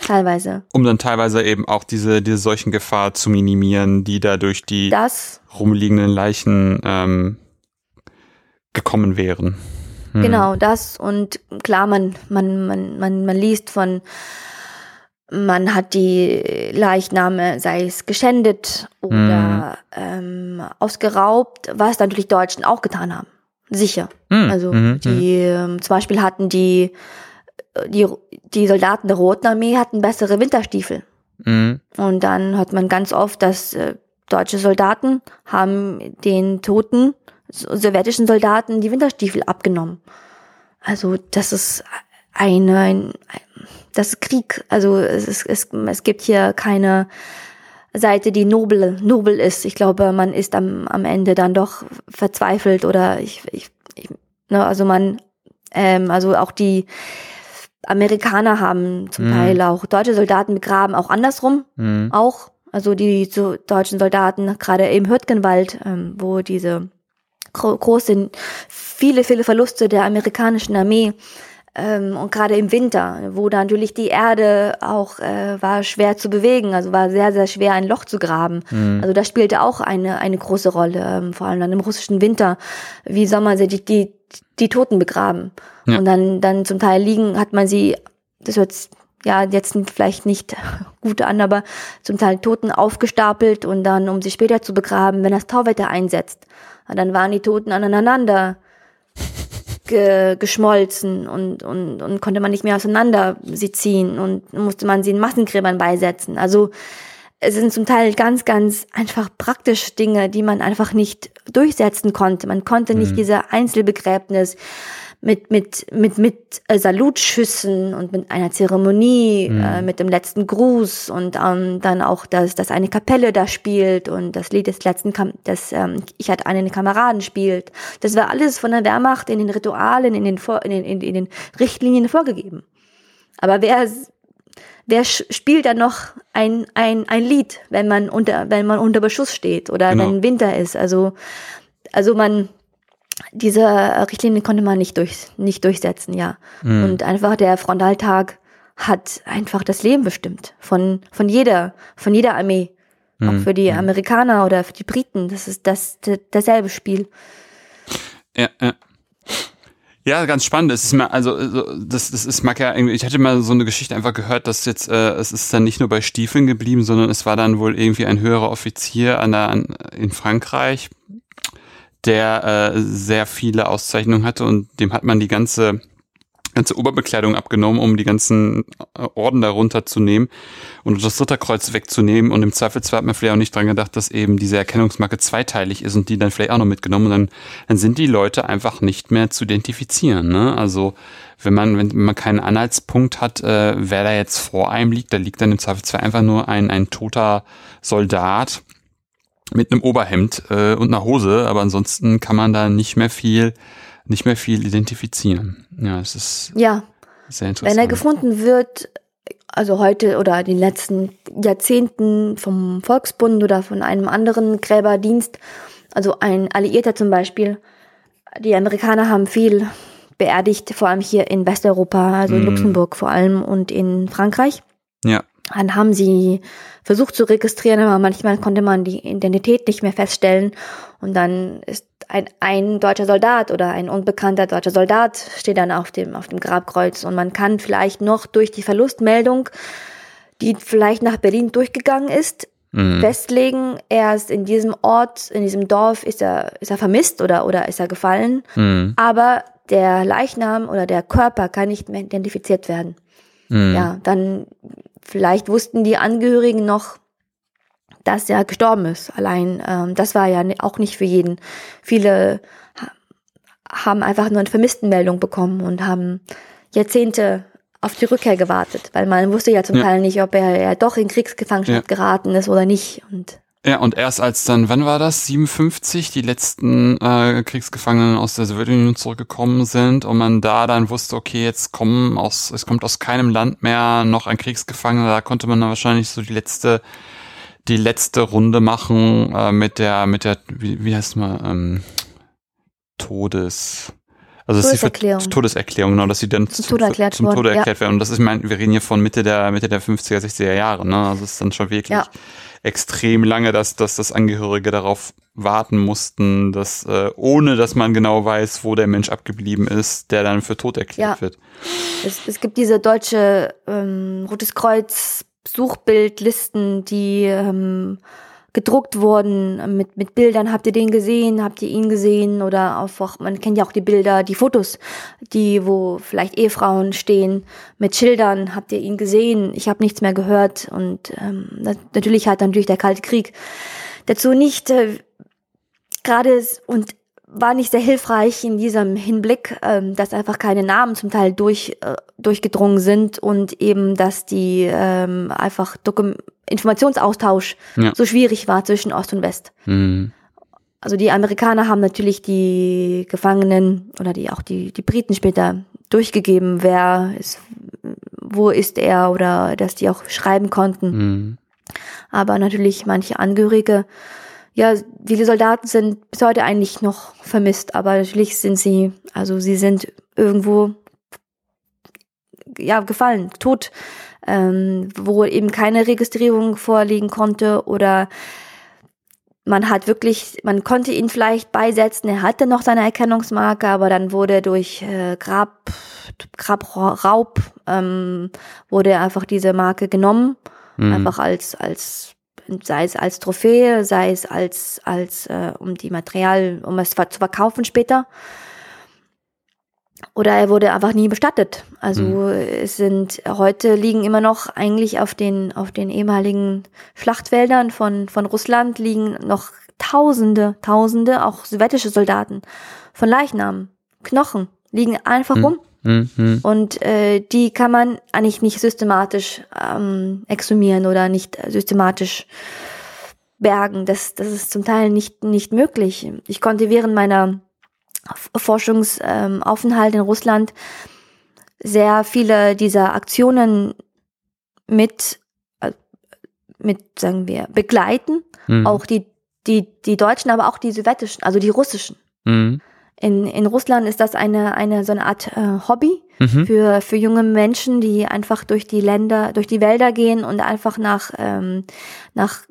Teilweise. Um dann teilweise eben auch diese, diese solchen Gefahr zu minimieren, die da durch die das, rumliegenden Leichen ähm, gekommen wären. Hm. Genau, das und klar, man, man, man, man, man liest von man hat die Leichname, sei es geschändet oder mhm. ähm, ausgeraubt, was natürlich Deutschen auch getan haben. Sicher. Mhm. Also mhm. die ähm, zum Beispiel hatten die, die die Soldaten der Roten Armee hatten bessere Winterstiefel. Mhm. Und dann hat man ganz oft, dass äh, deutsche Soldaten haben den toten sowjetischen Soldaten die Winterstiefel abgenommen. Also das ist eine, ein, das ist Krieg. Also es, ist, es, es gibt hier keine Seite, die nobel, nobel ist. Ich glaube, man ist am, am Ende dann doch verzweifelt oder ich, ich, ich ne, also man, ähm, also auch die Amerikaner haben zum mhm. Teil auch deutsche Soldaten begraben, auch andersrum, mhm. auch. Also die so deutschen Soldaten, gerade im Hürtgenwald, ähm, wo diese großen, viele, viele Verluste der amerikanischen Armee ähm, und gerade im Winter, wo dann natürlich die Erde auch äh, war schwer zu bewegen, also war sehr, sehr schwer, ein Loch zu graben. Mhm. Also das spielte auch eine, eine große Rolle, ähm, vor allem dann im russischen Winter. Wie soll man sich die, die Toten begraben? Ja. Und dann, dann zum Teil liegen, hat man sie, das hört ja jetzt vielleicht nicht gut an, aber zum Teil Toten aufgestapelt und dann, um sie später zu begraben, wenn das Tauwetter einsetzt. Und dann waren die Toten aneinander ge geschmolzen und, und, und konnte man nicht mehr auseinander sie ziehen und musste man sie in Massengräbern beisetzen. Also es sind zum Teil ganz, ganz einfach praktisch Dinge, die man einfach nicht durchsetzen konnte. Man konnte nicht mhm. diese Einzelbegräbnis mit, mit, mit, mit äh, Salutschüssen und mit einer Zeremonie, mhm. äh, mit dem letzten Gruß und ähm, dann auch, dass, dass eine Kapelle da spielt und das Lied des letzten, Kam das ähm, Ich hatte einen Kameraden spielt. Das war alles von der Wehrmacht in den Ritualen, in den, Vor in den, in, in den Richtlinien vorgegeben. Aber wer, wer spielt dann noch ein, ein, ein Lied, wenn man unter, wenn man unter Beschuss steht oder genau. wenn Winter ist? Also, also man, diese Richtlinie konnte man nicht, durch, nicht durchsetzen, ja. Mhm. Und einfach der Frontaltag hat einfach das Leben bestimmt von, von jeder, von jeder Armee. Auch Mhm. für die Amerikaner oder für die Briten. Das ist das, dasselbe Spiel. Ja, ja. Ja, ganz spannend. Es ist mal, also also, das, das ist mag ja irgendwie. Ich hatte mal so eine Geschichte einfach gehört, dass jetzt äh, es ist dann nicht nur bei Stiefeln geblieben, sondern es war dann wohl irgendwie ein höherer Offizier an der an, in Frankreich, der äh, sehr viele Auszeichnungen hatte und dem hat man die ganze ganze Oberbekleidung abgenommen, um die ganzen äh, Orden darunter zu nehmen und das Ritterkreuz wegzunehmen. Und im Zweifelsfall hat man vielleicht auch nicht dran gedacht, dass eben diese Erkennungsmarke zweiteilig ist und die dann vielleicht auch noch mitgenommen. Und dann, dann sind die Leute einfach nicht mehr zu identifizieren. Ne? Also wenn man, wenn man keinen Anhaltspunkt hat, äh, wer da jetzt vor einem liegt, da liegt dann im Zweifelsfall einfach nur ein, ein toter Soldat mit einem Oberhemd äh, und einer Hose, aber ansonsten kann man da nicht mehr viel nicht mehr viel identifizieren. Ja, es ist Ja, sehr interessant. wenn er gefunden wird, also heute oder in den letzten Jahrzehnten vom Volksbund oder von einem anderen Gräberdienst, also ein Alliierter zum Beispiel, die Amerikaner haben viel beerdigt, vor allem hier in Westeuropa, also in Mhm. Luxemburg vor allem und in Frankreich. Dann haben sie versucht zu registrieren, aber manchmal konnte man die Identität nicht mehr feststellen. Und dann ist ein, ein deutscher Soldat oder ein unbekannter deutscher Soldat steht dann auf dem, auf dem Grabkreuz. Und man kann vielleicht noch durch die Verlustmeldung, die vielleicht nach Berlin durchgegangen ist, mhm. festlegen, er ist in diesem Ort, in diesem Dorf, ist er, ist er vermisst oder, oder ist er gefallen. Mhm. Aber der Leichnam oder der Körper kann nicht mehr identifiziert werden Mhm. ja, dann vielleicht wussten die Angehörigen noch, dass er gestorben ist. Allein ähm, das war ja auch nicht für jeden. Viele ha haben einfach nur eine Vermisstenmeldung bekommen und haben Jahrzehnte auf die Rückkehr gewartet, weil man wusste ja zum Ja. Teil nicht, ob er ja doch in Kriegsgefangenschaft geraten ist oder nicht. Und Ja, und erst als dann, wann war das? 57, die letzten äh, Kriegsgefangenen aus der Sowjetunion zurückgekommen sind und man da dann wusste, okay, jetzt kommen aus, es kommt aus keinem Land mehr noch ein Kriegsgefangener, da konnte man dann wahrscheinlich so die letzte, die letzte Runde machen äh, mit der, mit der, wie, wie heißt mal, ähm, Todes, also dass sie für Todeserklärung. Todeserklärung, genau, dass sie dann Zum Tode erklärt zum Tode ja. erklärt werden. Und das ist, ich meine, wir reden hier von Mitte der, Mitte der 50er, 60er Jahre, ne? Also es ist dann schon wirklich Ja. extrem lange, dass, dass das Angehörige darauf warten mussten, dass äh, ohne dass man genau weiß, wo der Mensch abgeblieben ist, der dann für tot erklärt Ja. wird. es, es gibt diese deutsche ähm, Rotes Kreuz Suchbildlisten, die ähm, gedruckt wurden mit, mit Bildern. Habt ihr den gesehen? Habt ihr ihn gesehen? Oder einfach, man kennt ja auch die Bilder, die Fotos, die, wo vielleicht Ehefrauen stehen mit Schildern. Habt ihr ihn gesehen? Ich habe nichts mehr gehört. Und ähm, na- natürlich hat natürlich der Kalte Krieg dazu nicht äh, gerade und war nicht sehr hilfreich in diesem Hinblick, ähm, dass einfach keine Namen zum Teil durch, äh, durchgedrungen sind und eben, dass die ähm, einfach Dokum Informationsaustausch Ja. so schwierig war zwischen Ost und West. Hm. Also die Amerikaner haben natürlich die Gefangenen oder die auch die, die Briten später durchgegeben, wer ist, wo ist er oder dass die auch schreiben konnten. Hm. Aber natürlich manche Angehörige, ja, viele Soldaten sind bis heute eigentlich noch vermisst, aber natürlich sind sie, also sie sind irgendwo, ja, gefallen, tot, ähm, wo eben keine Registrierung vorliegen konnte oder man hat wirklich, man konnte ihn vielleicht beisetzen, er hatte noch seine Erkennungsmarke, aber dann wurde durch äh, Grab, Grabraub, ähm, wurde einfach diese Marke genommen Hm. einfach als als sei es als Trophäe, sei es als als äh, um die Material, um es zu verkaufen später. Oder er wurde einfach nie bestattet. Also Mhm. es sind heute liegen immer noch eigentlich auf den auf den ehemaligen Schlachtfeldern von von Russland liegen noch Tausende, Tausende auch sowjetische Soldaten von Leichnamen, Knochen liegen einfach Mhm. rum. Hm. Hm. Und äh, die kann man eigentlich nicht systematisch ähm, exhumieren oder nicht systematisch bergen. Das, das ist zum Teil nicht, nicht möglich. Ich konnte während meiner Forschungsaufenthalt ähm, in Russland sehr viele dieser Aktionen mit, äh, mit sagen wir, begleiten. Hm. Auch die, die, die Deutschen, aber auch die sowjetischen, also die russischen Hm. In, in Russland ist das eine, eine so eine Art äh, Hobby mhm. für, für junge Menschen, die einfach durch die Länder, durch die Wälder gehen und einfach nach, ähm, nach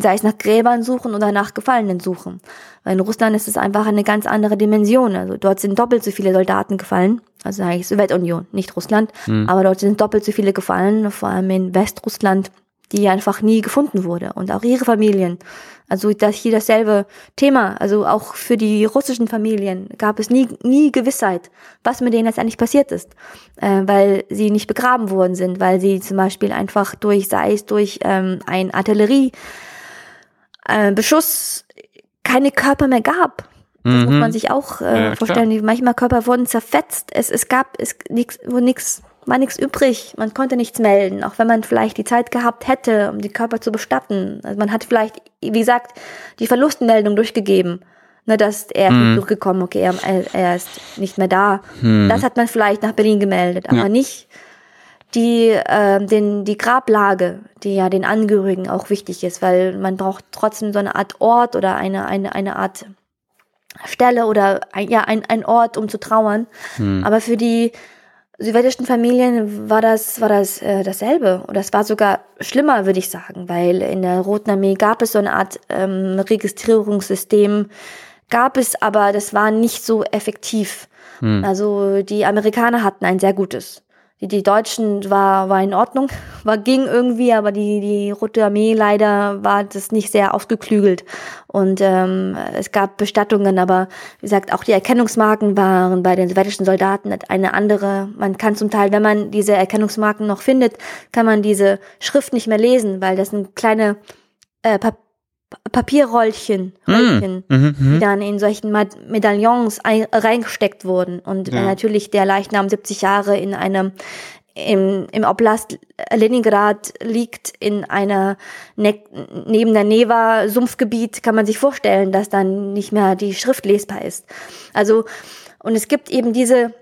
sei es nach Gräbern suchen oder nach Gefallenen suchen. Weil in Russland ist es einfach eine ganz andere Dimension. Also dort sind doppelt so viele Soldaten gefallen, also eigentlich Sowjetunion, nicht Russland, mhm. aber dort sind doppelt so viele gefallen, vor allem in Westrussland, die einfach nie gefunden wurde und auch ihre Familien. Also das hier dasselbe Thema. Also auch für die russischen Familien gab es nie nie Gewissheit, was mit denen jetzt eigentlich passiert ist, äh, weil sie nicht begraben worden sind, weil sie zum Beispiel einfach durch sei es durch ähm, ein Artillerie äh, keine Körper mehr gab. Das mhm. muss man sich auch äh, ja, vorstellen. Klar. Manchmal Körper wurden zerfetzt. Es, es gab es nix, wo nichts war nichts übrig. Man konnte nichts melden, auch wenn man vielleicht die Zeit gehabt hätte, um die Körper zu bestatten. Also man hat vielleicht, wie gesagt, die Verlustmeldung durchgegeben. Ne, dass er hm. ist durchgekommen, okay, er, er, ist nicht mehr da. Hm. Das hat man vielleicht nach Berlin gemeldet, aber ja. nicht die, äh, den, die Grablage, die ja den Angehörigen auch wichtig ist, weil man braucht trotzdem so eine Art Ort oder eine, eine, eine Art Stelle oder ein, ja, ein, ein Ort, um zu trauern. Hm. Aber für die südwestlichen Familien war das, war das äh, dasselbe. Und das war sogar schlimmer, würde ich sagen, weil in der Roten Armee gab es so eine Art ähm, Registrierungssystem, gab es, aber das war nicht so effektiv. Hm. Also die Amerikaner hatten ein sehr gutes. Die, die Deutschen war, war in Ordnung, war ging irgendwie, aber die, die Rote Armee leider war das nicht sehr ausgeklügelt. Und ähm, es gab Bestattungen, aber wie gesagt, auch die Erkennungsmarken waren bei den sowjetischen Soldaten eine andere. Man kann zum Teil, wenn man diese Erkennungsmarken noch findet, kann man diese Schrift nicht mehr lesen, weil das sind kleine äh, Pap Papierrollchen, mm. Rollchen, mm -hmm. die dann in solchen Medaillons reingesteckt wurden. Und ja. natürlich der Leichnam 70 Jahre in einem im, im Oblast Leningrad liegt in einer ne neben der Neva Sumpfgebiet kann man sich vorstellen, dass dann nicht mehr die Schrift lesbar ist. Also und es gibt eben diese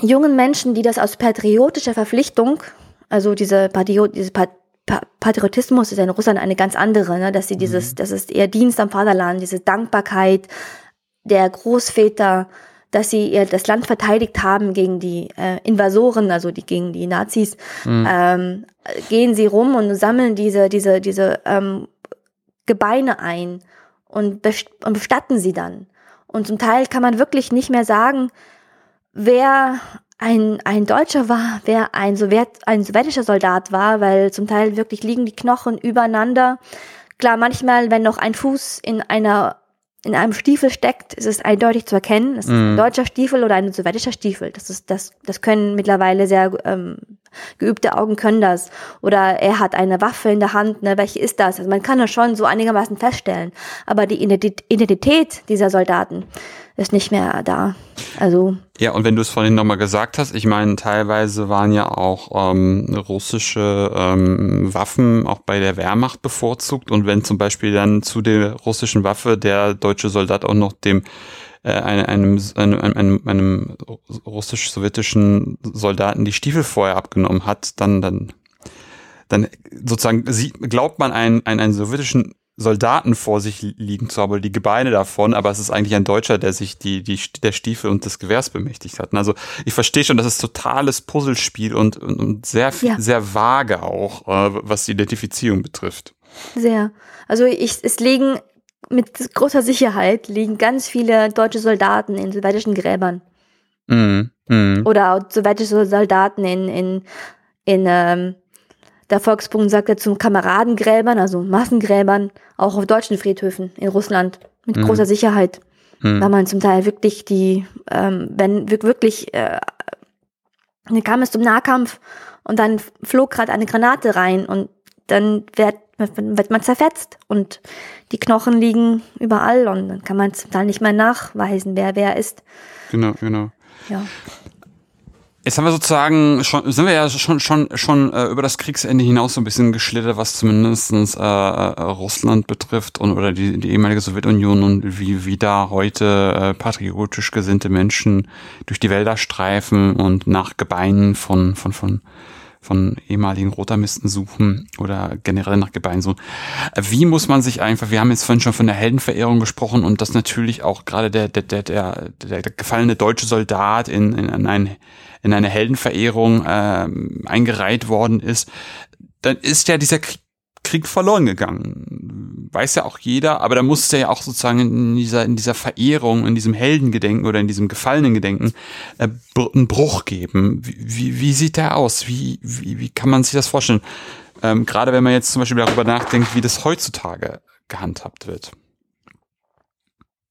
jungen Menschen, die das aus patriotischer Verpflichtung, also diese, Patriot, diese Pat Patriotismus ist in Russland eine ganz andere, ne? dass sie dieses, mhm. das ist eher Dienst am Vaterland, diese Dankbarkeit der Großväter, dass sie ihr das Land verteidigt haben gegen die äh, Invasoren, also die gegen die Nazis, mhm. ähm, gehen sie rum und sammeln diese diese diese ähm, Gebeine ein und, best und bestatten sie dann. Und zum Teil kann man wirklich nicht mehr sagen, wer ein, ein Deutscher war, wer ein, Sowjet, ein sowjetischer Soldat war, weil zum Teil wirklich liegen die Knochen übereinander. Klar, manchmal, wenn noch ein Fuß in einer in einem Stiefel steckt, ist es eindeutig zu erkennen. Es ist ein mhm. deutscher Stiefel oder ein sowjetischer Stiefel. Das ist das, das können mittlerweile sehr ähm, geübte Augen können das. Oder er hat eine Waffe in der Hand. Ne? Welche ist das? Also man kann das schon so einigermaßen feststellen. Aber die Identität dieser Soldaten ist nicht mehr da. Also ja, und wenn du es vorhin nochmal gesagt hast, ich meine, teilweise waren ja auch ähm, russische ähm, Waffen auch bei der Wehrmacht bevorzugt. Und wenn zum Beispiel dann zu der russischen Waffe der deutsche Soldat auch noch dem äh, einem, einem, einem, einem russisch-sowjetischen Soldaten die Stiefel vorher abgenommen hat, dann, dann, dann sozusagen sie, glaubt man einen, einen, einen sowjetischen Soldaten vor sich liegen zu haben, die Gebeine davon, aber es ist eigentlich ein Deutscher, der sich die, die, der Stiefel und des Gewehrs bemächtigt hat. Also ich verstehe schon, das ist totales Puzzlespiel und, und, und sehr, ja. sehr vage auch, äh, was die Identifizierung betrifft. Sehr. Also ich, es liegen mit großer Sicherheit liegen ganz viele deutsche Soldaten in sowjetischen Gräbern. Mm, mm. Oder sowjetische Soldaten in, in, in ähm, der Volksbund sagt dazu Kameradengräbern, also Massengräbern, auch auf deutschen Friedhöfen in Russland mit mhm. großer Sicherheit. Mhm. Weil man zum Teil wirklich die, ähm, wenn wirklich, äh, kam es zum Nahkampf und dann flog gerade eine Granate rein und dann wird, wird man zerfetzt und die Knochen liegen überall und dann kann man zum Teil nicht mehr nachweisen, wer wer ist. Genau, genau. Ja. Jetzt haben wir sozusagen schon, sind wir ja schon schon schon äh, über das Kriegsende hinaus so ein bisschen geschlittert, was zumindestens äh, äh, Russland betrifft und oder die, die ehemalige Sowjetunion und wie wie da heute äh, patriotisch gesinnte Menschen durch die Wälder streifen und nach Gebeinen von von von von ehemaligen Rotarmisten suchen oder generell nach Gebeinen suchen. Wie muss man sich einfach, wir haben jetzt vorhin schon von der Heldenverehrung gesprochen und dass natürlich auch gerade der, der, der, der, der gefallene deutsche Soldat in, in, in, ein, in eine Heldenverehrung äh, eingereiht worden ist, dann ist ja dieser Krieg Krieg verloren gegangen. Weiß ja auch jeder, aber da musste ja auch sozusagen in dieser, in dieser Verehrung, in diesem Heldengedenken oder in diesem gefallenen Gedenken äh, einen Bruch geben. Wie, wie, wie sieht der aus? Wie, wie, wie kann man sich das vorstellen? Ähm, gerade wenn man jetzt zum Beispiel darüber nachdenkt, wie das heutzutage gehandhabt wird.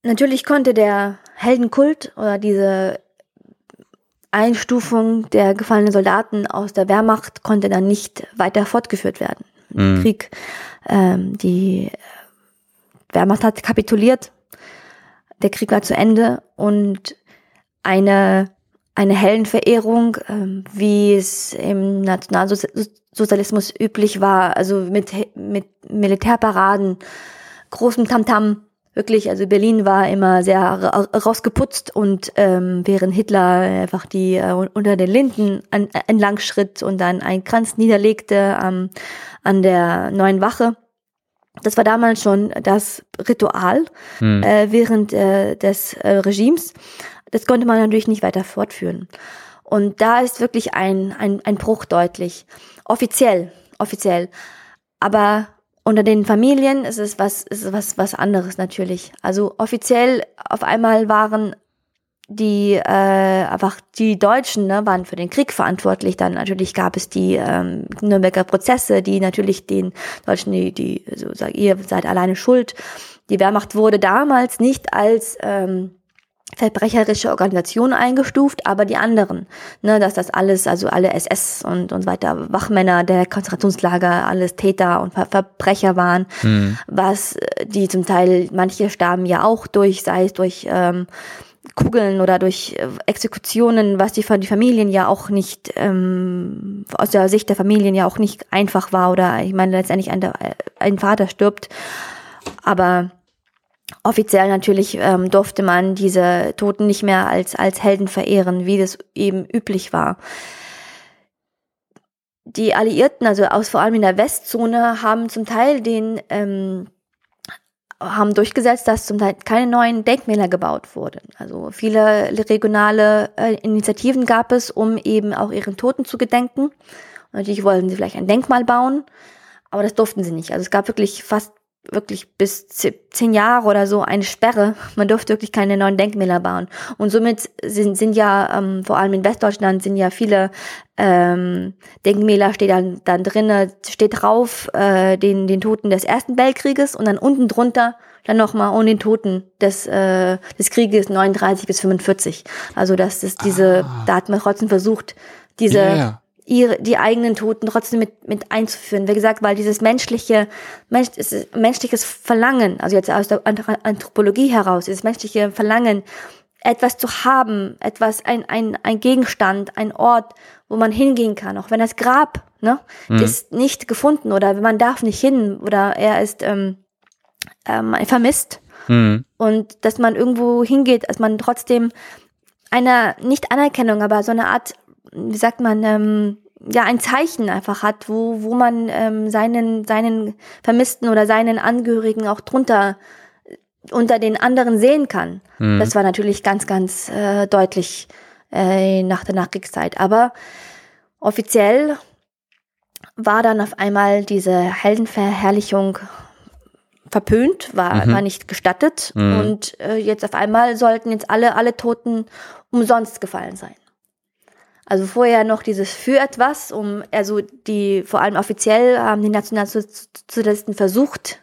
Natürlich konnte der Heldenkult oder diese Einstufung der gefallenen Soldaten aus der Wehrmacht konnte dann nicht weiter fortgeführt werden mhm. Krieg. Ähm, die Wehrmacht hat kapituliert, der Krieg war zu Ende und eine, eine Heldenverehrung, ähm, wie es im Nationalsozialismus üblich war, also mit, mit Militärparaden, großem Tamtam, wirklich, also Berlin war immer sehr rausgeputzt und ähm, während Hitler einfach die äh, unter den Linden an, entlang schritt und dann einen Kranz niederlegte ähm, an der neuen Wache. Das war damals schon das Ritual hm. äh, während äh, des äh, Regimes. Das konnte man natürlich nicht weiter fortführen. Und da ist wirklich ein, ein, ein Bruch deutlich. Offiziell, offiziell. Aber unter den Familien ist es was, ist es was, was anderes natürlich. Also offiziell auf einmal waren die äh, einfach die Deutschen ne, waren für den Krieg verantwortlich. Dann natürlich gab es die ähm, Nürnberger Prozesse, die natürlich den Deutschen die die so sagen ihr seid alleine schuld. Die Wehrmacht wurde damals nicht als ähm, verbrecherische Organisation eingestuft, aber die anderen, ne, dass das alles, also alle SS und und so weiter, Wachmänner der Konzentrationslager, alles Täter und Ver Verbrecher waren, mhm. was äh, die zum Teil, manche starben ja auch durch, sei es durch ähm, Kugeln oder durch äh, Exekutionen, was die, die Familien ja auch nicht, ähm, aus der Sicht der Familien ja auch nicht einfach war oder ich meine letztendlich ein, ein Vater stirbt, aber Offiziell natürlich ähm, durfte man diese Toten nicht mehr als, als Helden verehren, wie das eben üblich war. Die Alliierten, also aus vor allem in der Westzone, haben zum Teil den ähm, haben durchgesetzt, dass zum Teil keine neuen Denkmäler gebaut wurden. Also viele regionale äh, Initiativen gab es, um eben auch ihren Toten zu gedenken. Und natürlich wollten sie vielleicht ein Denkmal bauen, aber das durften sie nicht. Also es gab wirklich fast wirklich bis zehn Jahre oder so eine Sperre. Man durfte wirklich keine neuen Denkmäler bauen. Und somit sind, sind ja, ähm, vor allem in Westdeutschland, sind ja viele ähm, Denkmäler, steht dann, dann drinne, steht drauf, äh, den, den Toten des Ersten Weltkrieges und dann unten drunter dann nochmal ohne den Toten des, äh, des Krieges 39 bis 45. Also, dass es diese, ah. da hat man trotzdem versucht, diese, yeah ihre, die eigenen Toten trotzdem mit, mit einzuführen. Wie gesagt, weil dieses menschliche, mensch, menschliches Verlangen, also jetzt aus der Anthropologie heraus, dieses menschliche Verlangen, etwas zu haben, etwas, ein, ein, ein Gegenstand, ein Ort, wo man hingehen kann, auch wenn das Grab, ne, mhm. ist nicht gefunden oder man darf nicht hin oder er ist ähm, ähm, vermisst. Mhm. Und dass man irgendwo hingeht, dass man trotzdem eine, nicht Anerkennung, aber so eine Art wie sagt man, ähm, ja, ein Zeichen einfach hat, wo, wo man ähm, seinen, seinen Vermissten oder seinen Angehörigen auch drunter unter den anderen sehen kann. Mhm. Das war natürlich ganz, ganz äh, deutlich äh, nach der Nachkriegszeit. Aber offiziell war dann auf einmal diese Heldenverherrlichung verpönt, war, mhm. war nicht gestattet. Mhm. Und äh, jetzt auf einmal sollten jetzt alle, alle Toten umsonst gefallen sein. Also vorher noch dieses für etwas, um, also die, vor allem offiziell haben die Nationalsozialisten versucht,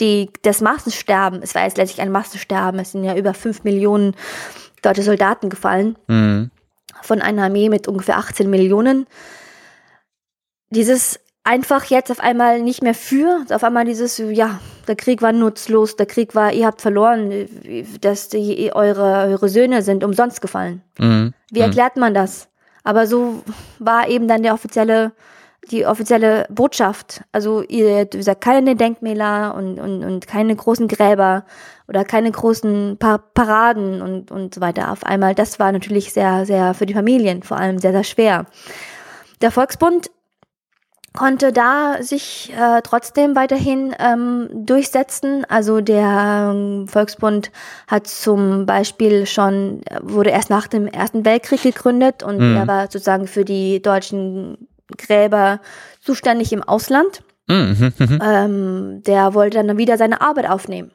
die, das Massensterben, es war jetzt letztlich ein Massensterben, es sind ja über fünf Millionen deutsche Soldaten gefallen, mhm. von einer Armee mit ungefähr 18 Millionen. Dieses einfach jetzt auf einmal nicht mehr für, auf einmal dieses, ja, der Krieg war nutzlos, der Krieg war, ihr habt verloren, dass die, eure, eure Söhne sind umsonst gefallen. Mhm. Wie mhm. erklärt man das? Aber so war eben dann der offizielle, die offizielle Botschaft. Also ihr, wie gesagt, keine Denkmäler und, und, und keine großen Gräber oder keine großen pa Paraden und, und so weiter auf einmal. Das war natürlich sehr, sehr für die Familien vor allem sehr, sehr schwer. der Volksbund konnte da sich äh, trotzdem weiterhin ähm, durchsetzen. Also der ähm, Volksbund hat zum Beispiel schon, wurde erst nach dem Ersten Weltkrieg gegründet und Mhm. er war sozusagen für die deutschen Gräber zuständig im Ausland. Mhm, mhm, Ähm, der wollte dann wieder seine Arbeit aufnehmen.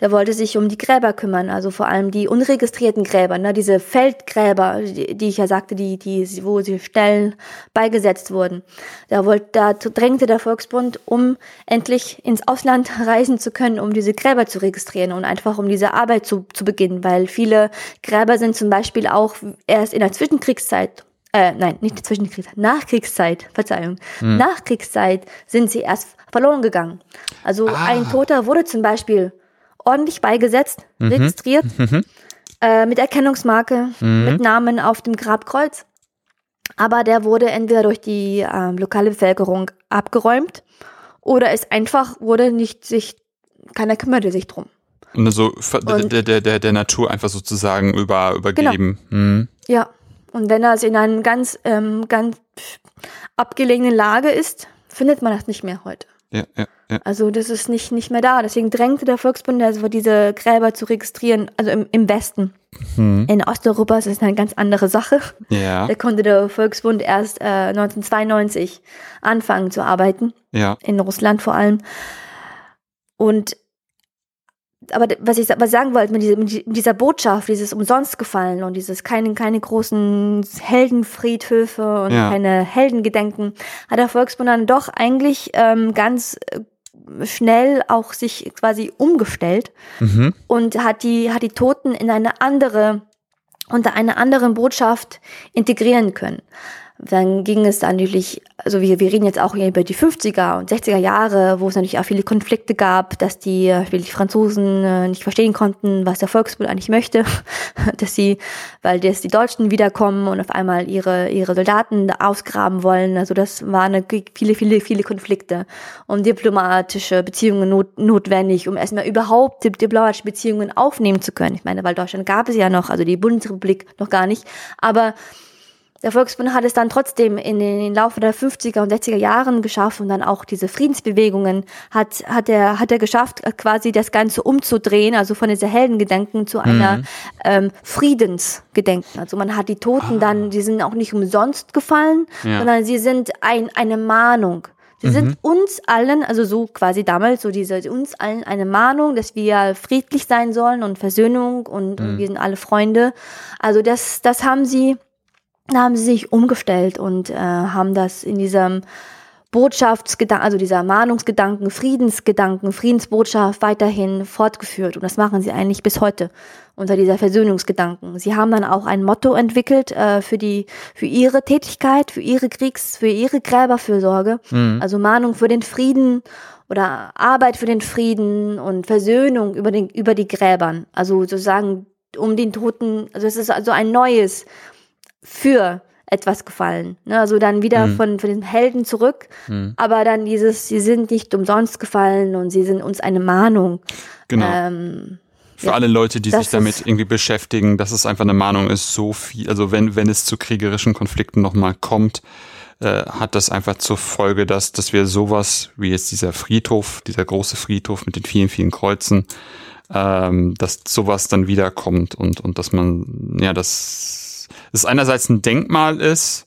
Der wollte sich um die Gräber kümmern, also vor allem die unregistrierten Gräber, ne, diese Feldgräber, die, die ich ja sagte, die, die, wo sie Stellen beigesetzt wurden. Da wollte, da drängte der Volksbund, um endlich ins Ausland reisen zu können, um diese Gräber zu registrieren und einfach um diese Arbeit zu, zu beginnen, weil viele Gräber sind zum Beispiel auch erst in der Zwischenkriegszeit äh, nein, nicht Zwischenkriegszeit, Nachkriegszeit, Verzeihung. Nachkriegszeit sind sie erst verloren gegangen. Also Ah. ein Toter wurde zum Beispiel ordentlich beigesetzt, registriert, äh, mit Erkennungsmarke, mit Namen auf dem Grabkreuz. Aber der wurde entweder durch die ähm, lokale Bevölkerung abgeräumt oder es einfach wurde nicht sich, keiner kümmerte sich drum. Und so Und- der, der, der, der Natur einfach sozusagen über, übergeben. Mhm. Ja, und wenn das in einer ganz, ähm, ganz abgelegenen Lage ist, findet man das nicht mehr heute. Ja, ja, ja. Also das ist nicht, nicht mehr da. Deswegen drängte der Volksbund also diese Gräber zu registrieren, also im, im Westen. Mhm. In Osteuropa ist es eine ganz andere Sache. Ja, Da konnte der Volksbund erst äh, 1992 anfangen zu arbeiten, ja. in Russland vor allem. Und aber was ich was sagen wollte mit, diese, mit die- mit dieser Botschaft, dieses umsonst gefallen und dieses keine, keine großen Heldenfriedhöfe und Ja. keine Heldengedenken, hat der Volksbund dann doch eigentlich ähm, ganz äh, schnell auch sich quasi umgestellt Mhm. und hat die, hat die Toten in eine andere, unter einer anderen Botschaft integrieren können. Dann ging es dann natürlich, also wir, wir reden jetzt auch über die 50er und 60er Jahre, wo es natürlich auch viele Konflikte gab, dass die, äh, die Franzosen äh, nicht verstehen konnten, was der Volksbund eigentlich möchte, dass sie, weil das die Deutschen wiederkommen und auf einmal ihre, ihre Soldaten da ausgraben wollen. Also das waren viele, viele, viele Konflikte und diplomatische Beziehungen not, notwendig, um erstmal überhaupt diplomatische Beziehungen aufnehmen zu können. Ich meine, weil Deutschland gab es ja noch, also die Bundesrepublik noch gar nicht, aber der Volksbund hat es dann trotzdem in den, Laufe der 50er und 60er Jahren geschafft und dann auch diese Friedensbewegungen hat, hat er, hat er geschafft, äh, quasi das Ganze umzudrehen, also von dieser Heldengedenken zu einer ähm, Friedensgedenken. Also man hat die Toten dann, die sind auch nicht umsonst gefallen, Ja. sondern sie sind ein, eine Mahnung. Sie sind uns allen, also so quasi damals, so diese, uns allen eine Mahnung, dass wir friedlich sein sollen und Versöhnung und, und wir sind alle Freunde. Also das, das haben sie, da haben sie sich umgestellt und äh, haben das in diesem Botschaftsgedanken, also dieser Mahnungsgedanken, Friedensgedanken, Friedensbotschaft weiterhin fortgeführt. Und das machen sie eigentlich bis heute unter dieser Versöhnungsgedanken. Sie haben dann auch ein Motto entwickelt äh, für die, für ihre Tätigkeit, für ihre Kriegs-, für ihre Gräberfürsorge. Also Mahnung für den Frieden oder Arbeit für den Frieden und Versöhnung über den, über die Gräbern. Also sozusagen um den Toten, also es ist also ein neues für etwas gefallen. Ne? Also dann wieder von, von den Helden zurück, aber dann dieses, sie sind nicht umsonst gefallen und sie sind uns eine Mahnung. Genau. Ähm, Für alle Leute, die das sich damit irgendwie beschäftigen, dass es einfach eine Mahnung ist, so viel, also wenn, wenn es zu kriegerischen Konflikten nochmal kommt, äh, hat das einfach zur Folge, dass, dass wir sowas wie jetzt dieser Friedhof, dieser große Friedhof mit den vielen, vielen Kreuzen, ähm, dass sowas dann wiederkommt und, und dass man, ja, dass es einerseits ein Denkmal ist,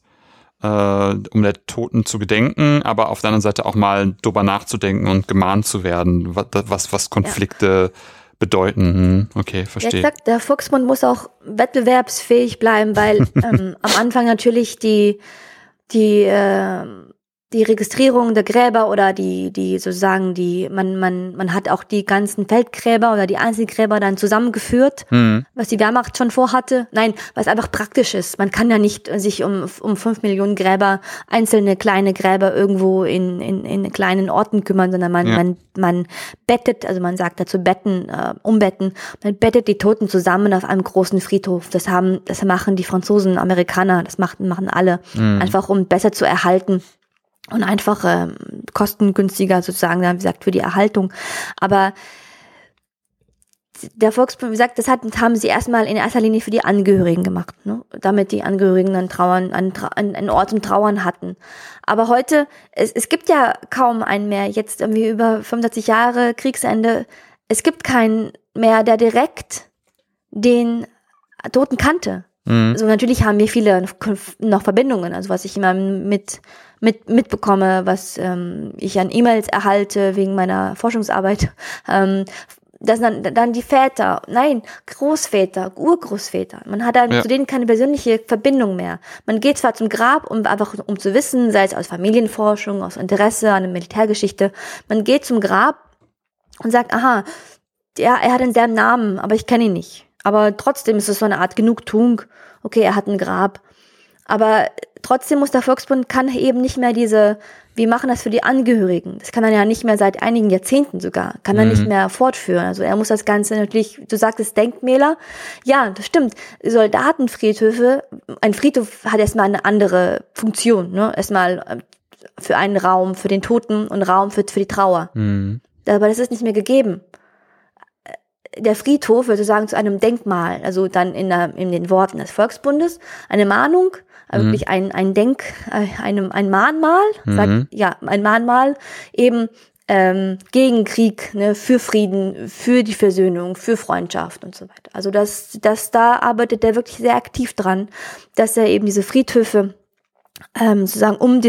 äh, um der Toten zu gedenken, aber auf der anderen Seite auch mal drüber nachzudenken und gemahnt zu werden, was, was, Konflikte bedeuten. Hm, okay, Ja, verstehe. gesagt, der Volksmund muss auch wettbewerbsfähig bleiben, weil ähm, am Anfang natürlich die, die, äh, die Registrierung der Gräber oder die, die sozusagen die, man, man, man hat auch die ganzen Feldgräber oder die Einzelgräber dann zusammengeführt, Hm, was die Wehrmacht schon vorhatte. Nein, was einfach praktisch ist. Man kann ja nicht sich um, um fünf Millionen Gräber, einzelne kleine Gräber irgendwo in, in, in kleinen Orten kümmern, sondern man, Ja. man, man bettet, also man sagt dazu betten, äh, umbetten, man bettet die Toten zusammen auf einem großen Friedhof. Das haben, das machen die Franzosen, Amerikaner, das machen, machen alle, einfach um besser zu erhalten und einfach ähm, kostengünstiger sozusagen, wie gesagt, für die Erhaltung. Aber der Volksbund, wie gesagt, das hat, haben sie erstmal in erster Linie für die Angehörigen gemacht, ne? damit die Angehörigen dann trauern, einen, einen Ort zum Trauern hatten. Aber heute, es, es gibt ja kaum einen mehr, jetzt irgendwie über 65 Jahre Kriegsende, es gibt keinen mehr, der direkt den Toten kannte. Mhm. Also natürlich haben wir viele noch Verbindungen, also was ich immer mit, mit mitbekomme, was ähm, ich an E-Mails erhalte wegen meiner Forschungsarbeit, ähm, das dann, dann die Väter, nein, Großväter, Urgroßväter. Man hat dann ja. zu denen keine persönliche Verbindung mehr. Man geht zwar zum Grab, um einfach um zu wissen, sei es aus Familienforschung, aus Interesse an der Militärgeschichte, man geht zum Grab und sagt, aha, ja, er hat denselben Namen, aber ich kenne ihn nicht. Aber trotzdem ist es so eine Art Genugtuung. Okay, er hat ein Grab. Aber trotzdem muss der Volksbund kann eben nicht mehr diese wir machen das für die Angehörigen. Das kann er ja nicht mehr seit einigen Jahrzehnten sogar, kann er nicht mhm. mehr fortführen. Also er muss das Ganze natürlich, du sagtest Denkmäler. Ja, das stimmt. Soldatenfriedhöfe, ein Friedhof hat erstmal eine andere Funktion, ne? Erstmal äh, für einen Raum für den Toten und Raum für, für die Trauer. Mhm. Aber das ist nicht mehr gegeben. Der Friedhof wird sozusagen zu einem Denkmal, also dann in, der, in den Worten des Volksbundes, eine Mahnung also mhm. wirklich ein, ein Denk, äh, einem, ein Mahnmal, mhm. sagt, ja, ein Mahnmal eben ähm, gegen Krieg, ne, für Frieden, für die Versöhnung, für Freundschaft und so weiter. Also das, das da arbeitet er wirklich sehr aktiv dran, dass er eben diese Friedhöfe ähm, sozusagen um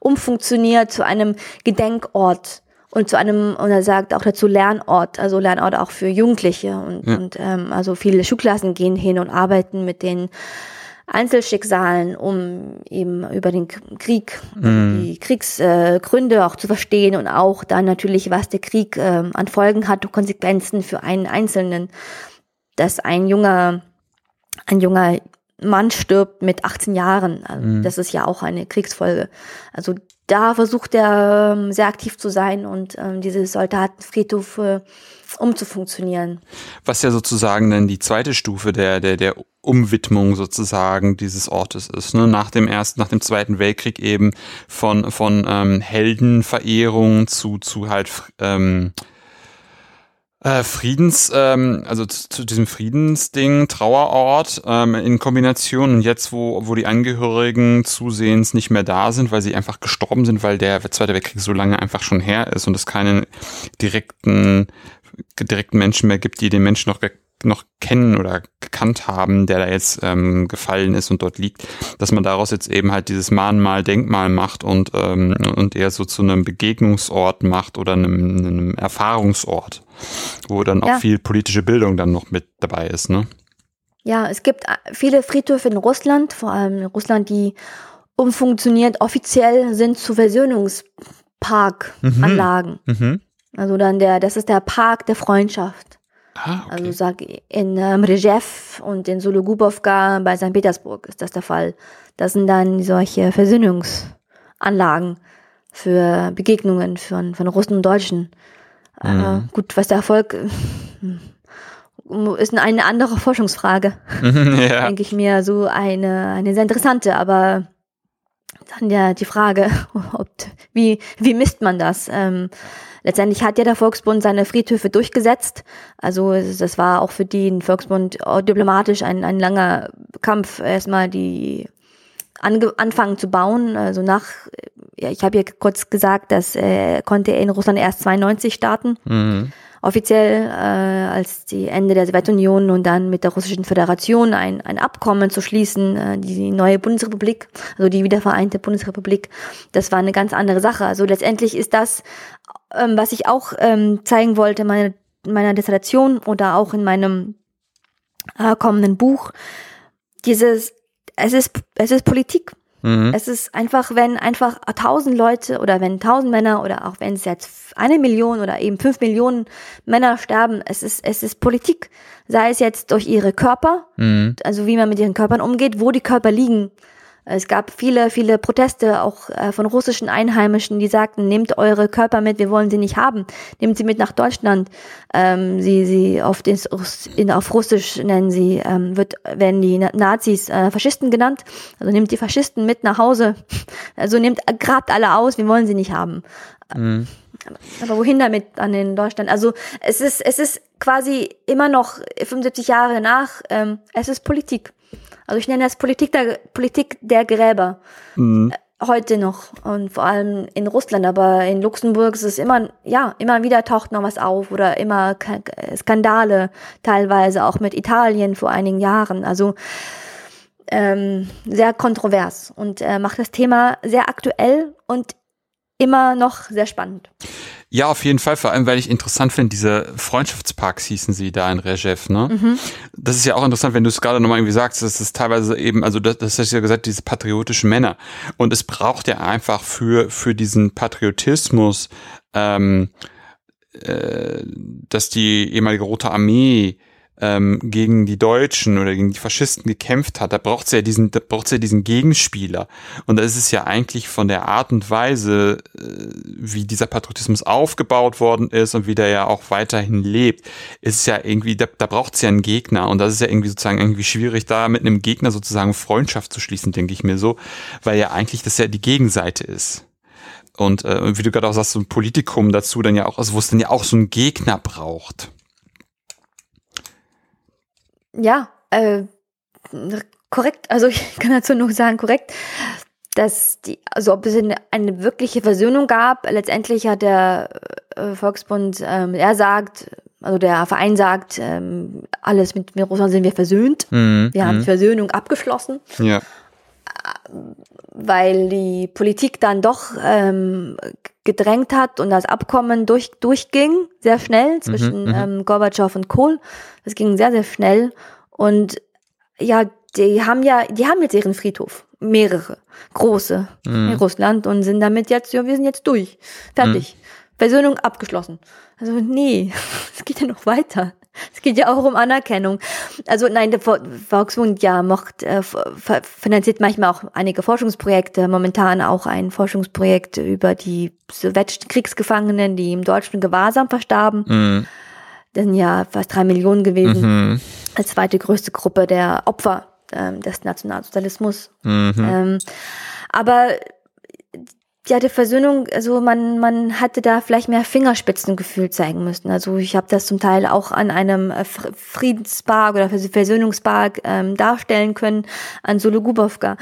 umfunktioniert zu einem Gedenkort und zu einem, und er sagt auch dazu Lernort, also Lernort auch für Jugendliche und, ja. und ähm, also viele Schulklassen gehen hin und arbeiten mit den Einzelschicksalen, um eben über den Krieg, mm. die Kriegsgründe äh, auch zu verstehen und auch dann natürlich, was der Krieg äh, an Folgen hat und Konsequenzen für einen Einzelnen, dass ein junger, ein junger Mann stirbt mit 18 Jahren. Also mm. Das ist ja auch eine Kriegsfolge. Also da versucht er ähm, sehr aktiv zu sein und ähm, diese Soldatenfriedhof äh, umzufunktionieren. Was ja sozusagen dann die zweite Stufe der, der, der Umwidmung sozusagen dieses Ortes ist. Ne? Nach dem ersten, nach dem Zweiten Weltkrieg eben von, von ähm, Heldenverehrung zu, zu halt ähm, äh, Friedens, ähm, also zu, zu, diesem Friedensding, Trauerort ähm, in Kombination und jetzt, wo, wo die Angehörigen zusehends nicht mehr da sind, weil sie einfach gestorben sind, weil der Zweite Weltkrieg so lange einfach schon her ist und es keinen direkten direkten Menschen mehr gibt, die den Menschen noch noch kennen oder gekannt haben, der da jetzt ähm, gefallen ist und dort liegt, dass man daraus jetzt eben halt dieses Mahnmal, Denkmal macht und, ähm, und eher so zu einem Begegnungsort macht oder einem, einem Erfahrungsort, wo dann auch ja. viel politische Bildung dann noch mit dabei ist, ne? Ja, es gibt äh, viele Friedhöfe in Russland, vor allem in Russland, die umfunktioniert offiziell sind zu Versöhnungsparkanlagen. Mhm. Mhm. Also dann der, das ist der Park der Freundschaft. Ah, okay. Also sag in ähm, Rejev und in Sologubovka bei St. Petersburg ist das der Fall. Das sind dann solche Versöhnungsanlagen für Begegnungen von, von Russen und Deutschen. Äh, mhm. Äh, gut, was der Erfolg äh, ist eine andere Forschungsfrage. ja. Denke ich mir so eine, eine sehr interessante, aber dann ja die Frage, ob, wie, wie misst man das? Ähm, letztendlich hat ja der Volksbund seine Friedhöfe durchgesetzt. Also das war auch für den Volksbund diplomatisch ein, ein langer Kampf, erstmal die ange anfangen zu bauen. Also nach, ja, ich habe ja kurz gesagt, dass äh, konnte er in Russland erst 92 starten. Mhm offiziell äh, als die Ende der Sowjetunion und dann mit der Russischen Föderation ein, ein Abkommen zu schließen, äh, die neue Bundesrepublik, also die wiedervereinte Bundesrepublik, das war eine ganz andere Sache. Also letztendlich ist das, ähm, was ich auch ähm, zeigen wollte in meiner, meiner Dissertation oder auch in meinem äh, kommenden Buch, dieses, es ist, es ist Politik. Mhm. Es ist einfach, wenn einfach tausend Leute oder wenn tausend Männer oder auch wenn es jetzt eine Million oder eben fünf Millionen Männer sterben, es ist, es ist Politik. Sei es jetzt durch ihre Körper, mhm. also wie man mit ihren Körpern umgeht, wo die Körper liegen, Es gab viele, viele Proteste auch äh, von russischen Einheimischen, die sagten, nehmt eure Körper mit, wir wollen sie nicht haben. Nehmt sie mit nach Deutschland. Ähm, sie, sie auf, den, in, auf Russisch nennen sie, ähm, wird, werden die Nazis äh, Faschisten genannt. Also nehmt die Faschisten mit nach Hause. Also nehmt, grabt alle aus, wir wollen sie nicht haben. Mhm. Aber wohin damit an den Deutschland? Also es ist, es ist quasi immer noch 75 Jahre nach, ähm, es ist Politik. Also ich nenne das Politik der, Politik der Gräber. Mhm. Äh, heute noch und vor allem in Russland, aber in Luxemburg ist es immer, ja, immer wieder taucht noch was auf oder immer Skandale, teilweise auch mit Italien vor einigen Jahren. Also ähm, sehr kontrovers und äh, macht das Thema sehr aktuell und immer noch sehr spannend. Ja, auf jeden Fall, vor allem, weil ich interessant finde, diese Freundschaftsparks hießen sie da in Rejev, ne? Mhm. Das ist ja auch interessant, wenn du es gerade nochmal irgendwie sagst, das ist teilweise eben, also das, das hast du ja gesagt, diese patriotischen Männer. Und es braucht ja einfach für, für diesen Patriotismus, ähm, äh, dass die ehemalige Rote Armee ähm, gegen die Deutschen oder gegen die Faschisten gekämpft hat, da braucht sie ja diesen, da braucht sie ja diesen Gegenspieler. Und da ist es ja eigentlich von der Art und Weise, äh, wie dieser Patriotismus aufgebaut worden ist und wie der ja auch weiterhin lebt, ist es ja irgendwie, da, da braucht es ja einen Gegner. Und das ist ja irgendwie sozusagen irgendwie schwierig, da mit einem Gegner sozusagen Freundschaft zu schließen, denke ich mir so, weil ja eigentlich das ja die Gegenseite ist. Und äh, wie du gerade auch sagst, so ein Politikum dazu dann ja auch, also wo es dann ja auch so einen Gegner braucht ja, äh, korrekt, also ich kann dazu nur sagen, korrekt, dass die, also ob es eine, eine wirkliche Versöhnung gab, letztendlich hat der äh, Volksbund, ähm, er sagt, also der Verein sagt, ähm, alles mit, mit Russland sind wir versöhnt. Mhm. Wir haben die mhm. Versöhnung abgeschlossen. Ja. Weil die Politik dann doch ähm, gedrängt hat und das Abkommen durch, durchging, sehr schnell, zwischen mhm, mhm, ähm, Gorbatschow und Kohl. Das ging sehr, sehr schnell. Und ja, die haben ja, die haben jetzt ihren Friedhof. Mehrere, große mhm. in Russland und sind damit jetzt, ja, wir sind jetzt durch. Fertig. Mhm. Versöhnung abgeschlossen. Also nee, es geht ja noch weiter. Es geht ja auch um Anerkennung. Also nein, der Volksmund ja macht, äh, finanziert manchmal auch einige Forschungsprojekte. Momentan auch ein Forschungsprojekt über die sowjetischen Kriegsgefangenen, die im deutschen Gewahrsam verstarben. Mhm. Das sind ja fast drei Millionen gewesen. Mhm. Als zweite größte Gruppe der Opfer ähm, des Nationalsozialismus. Mhm. Ähm, aber ja, die Versöhnung, also man, man hatte da vielleicht mehr Fingerspitzengefühl zeigen müssen. Also ich habe das zum Teil auch an einem äh, Friedenspark oder Versöhnungspark ähm, darstellen können, an Sologubovka,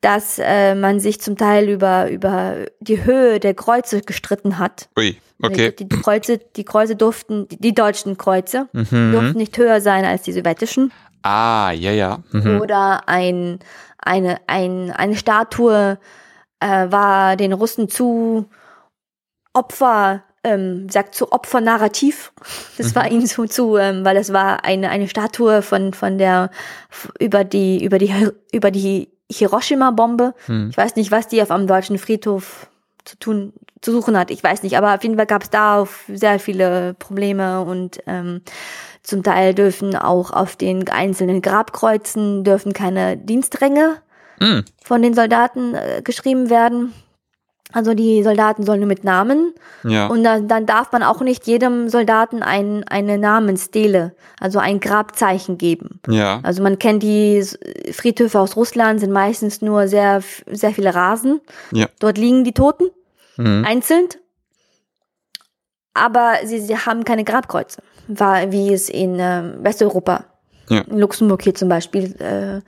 dass äh, man sich zum Teil über, über die Höhe der Kreuze gestritten hat. Ui, okay. Die, die Kreuze, die Kreuze durften, die, die deutschen Kreuze, mhm. durften nicht höher sein als die sowjetischen. Ah, ja, ja. Mhm. Oder ein, eine, ein, eine Statue äh, war den Russen zu Opfer, ähm, sagt zu Opfernarrativ. Das mhm. war ihnen zu, zu ähm, weil es war eine, eine Statue von, von der, über die, über die, über die Hiroshima-Bombe. Mhm. Ich weiß nicht, was die auf einem deutschen Friedhof zu tun, zu suchen hat. Ich weiß nicht, aber auf jeden Fall gab es da sehr viele Probleme und ähm, zum Teil dürfen auch auf den einzelnen Grabkreuzen dürfen keine Dienstränge mm. von den Soldaten äh, geschrieben werden. Also die Soldaten sollen nur mit Namen. Ja. Und dann, dann darf man auch nicht jedem Soldaten ein, eine Namensstele, also ein Grabzeichen geben. Ja. Also man kennt die Friedhöfe aus Russland, sind meistens nur sehr, sehr viele Rasen. Ja. Dort liegen die Toten, mhm. einzeln. Aber sie, sie haben keine Grabkreuze, wie es in äh, Westeuropa ja. in Luxemburg hier zum Beispiel äh,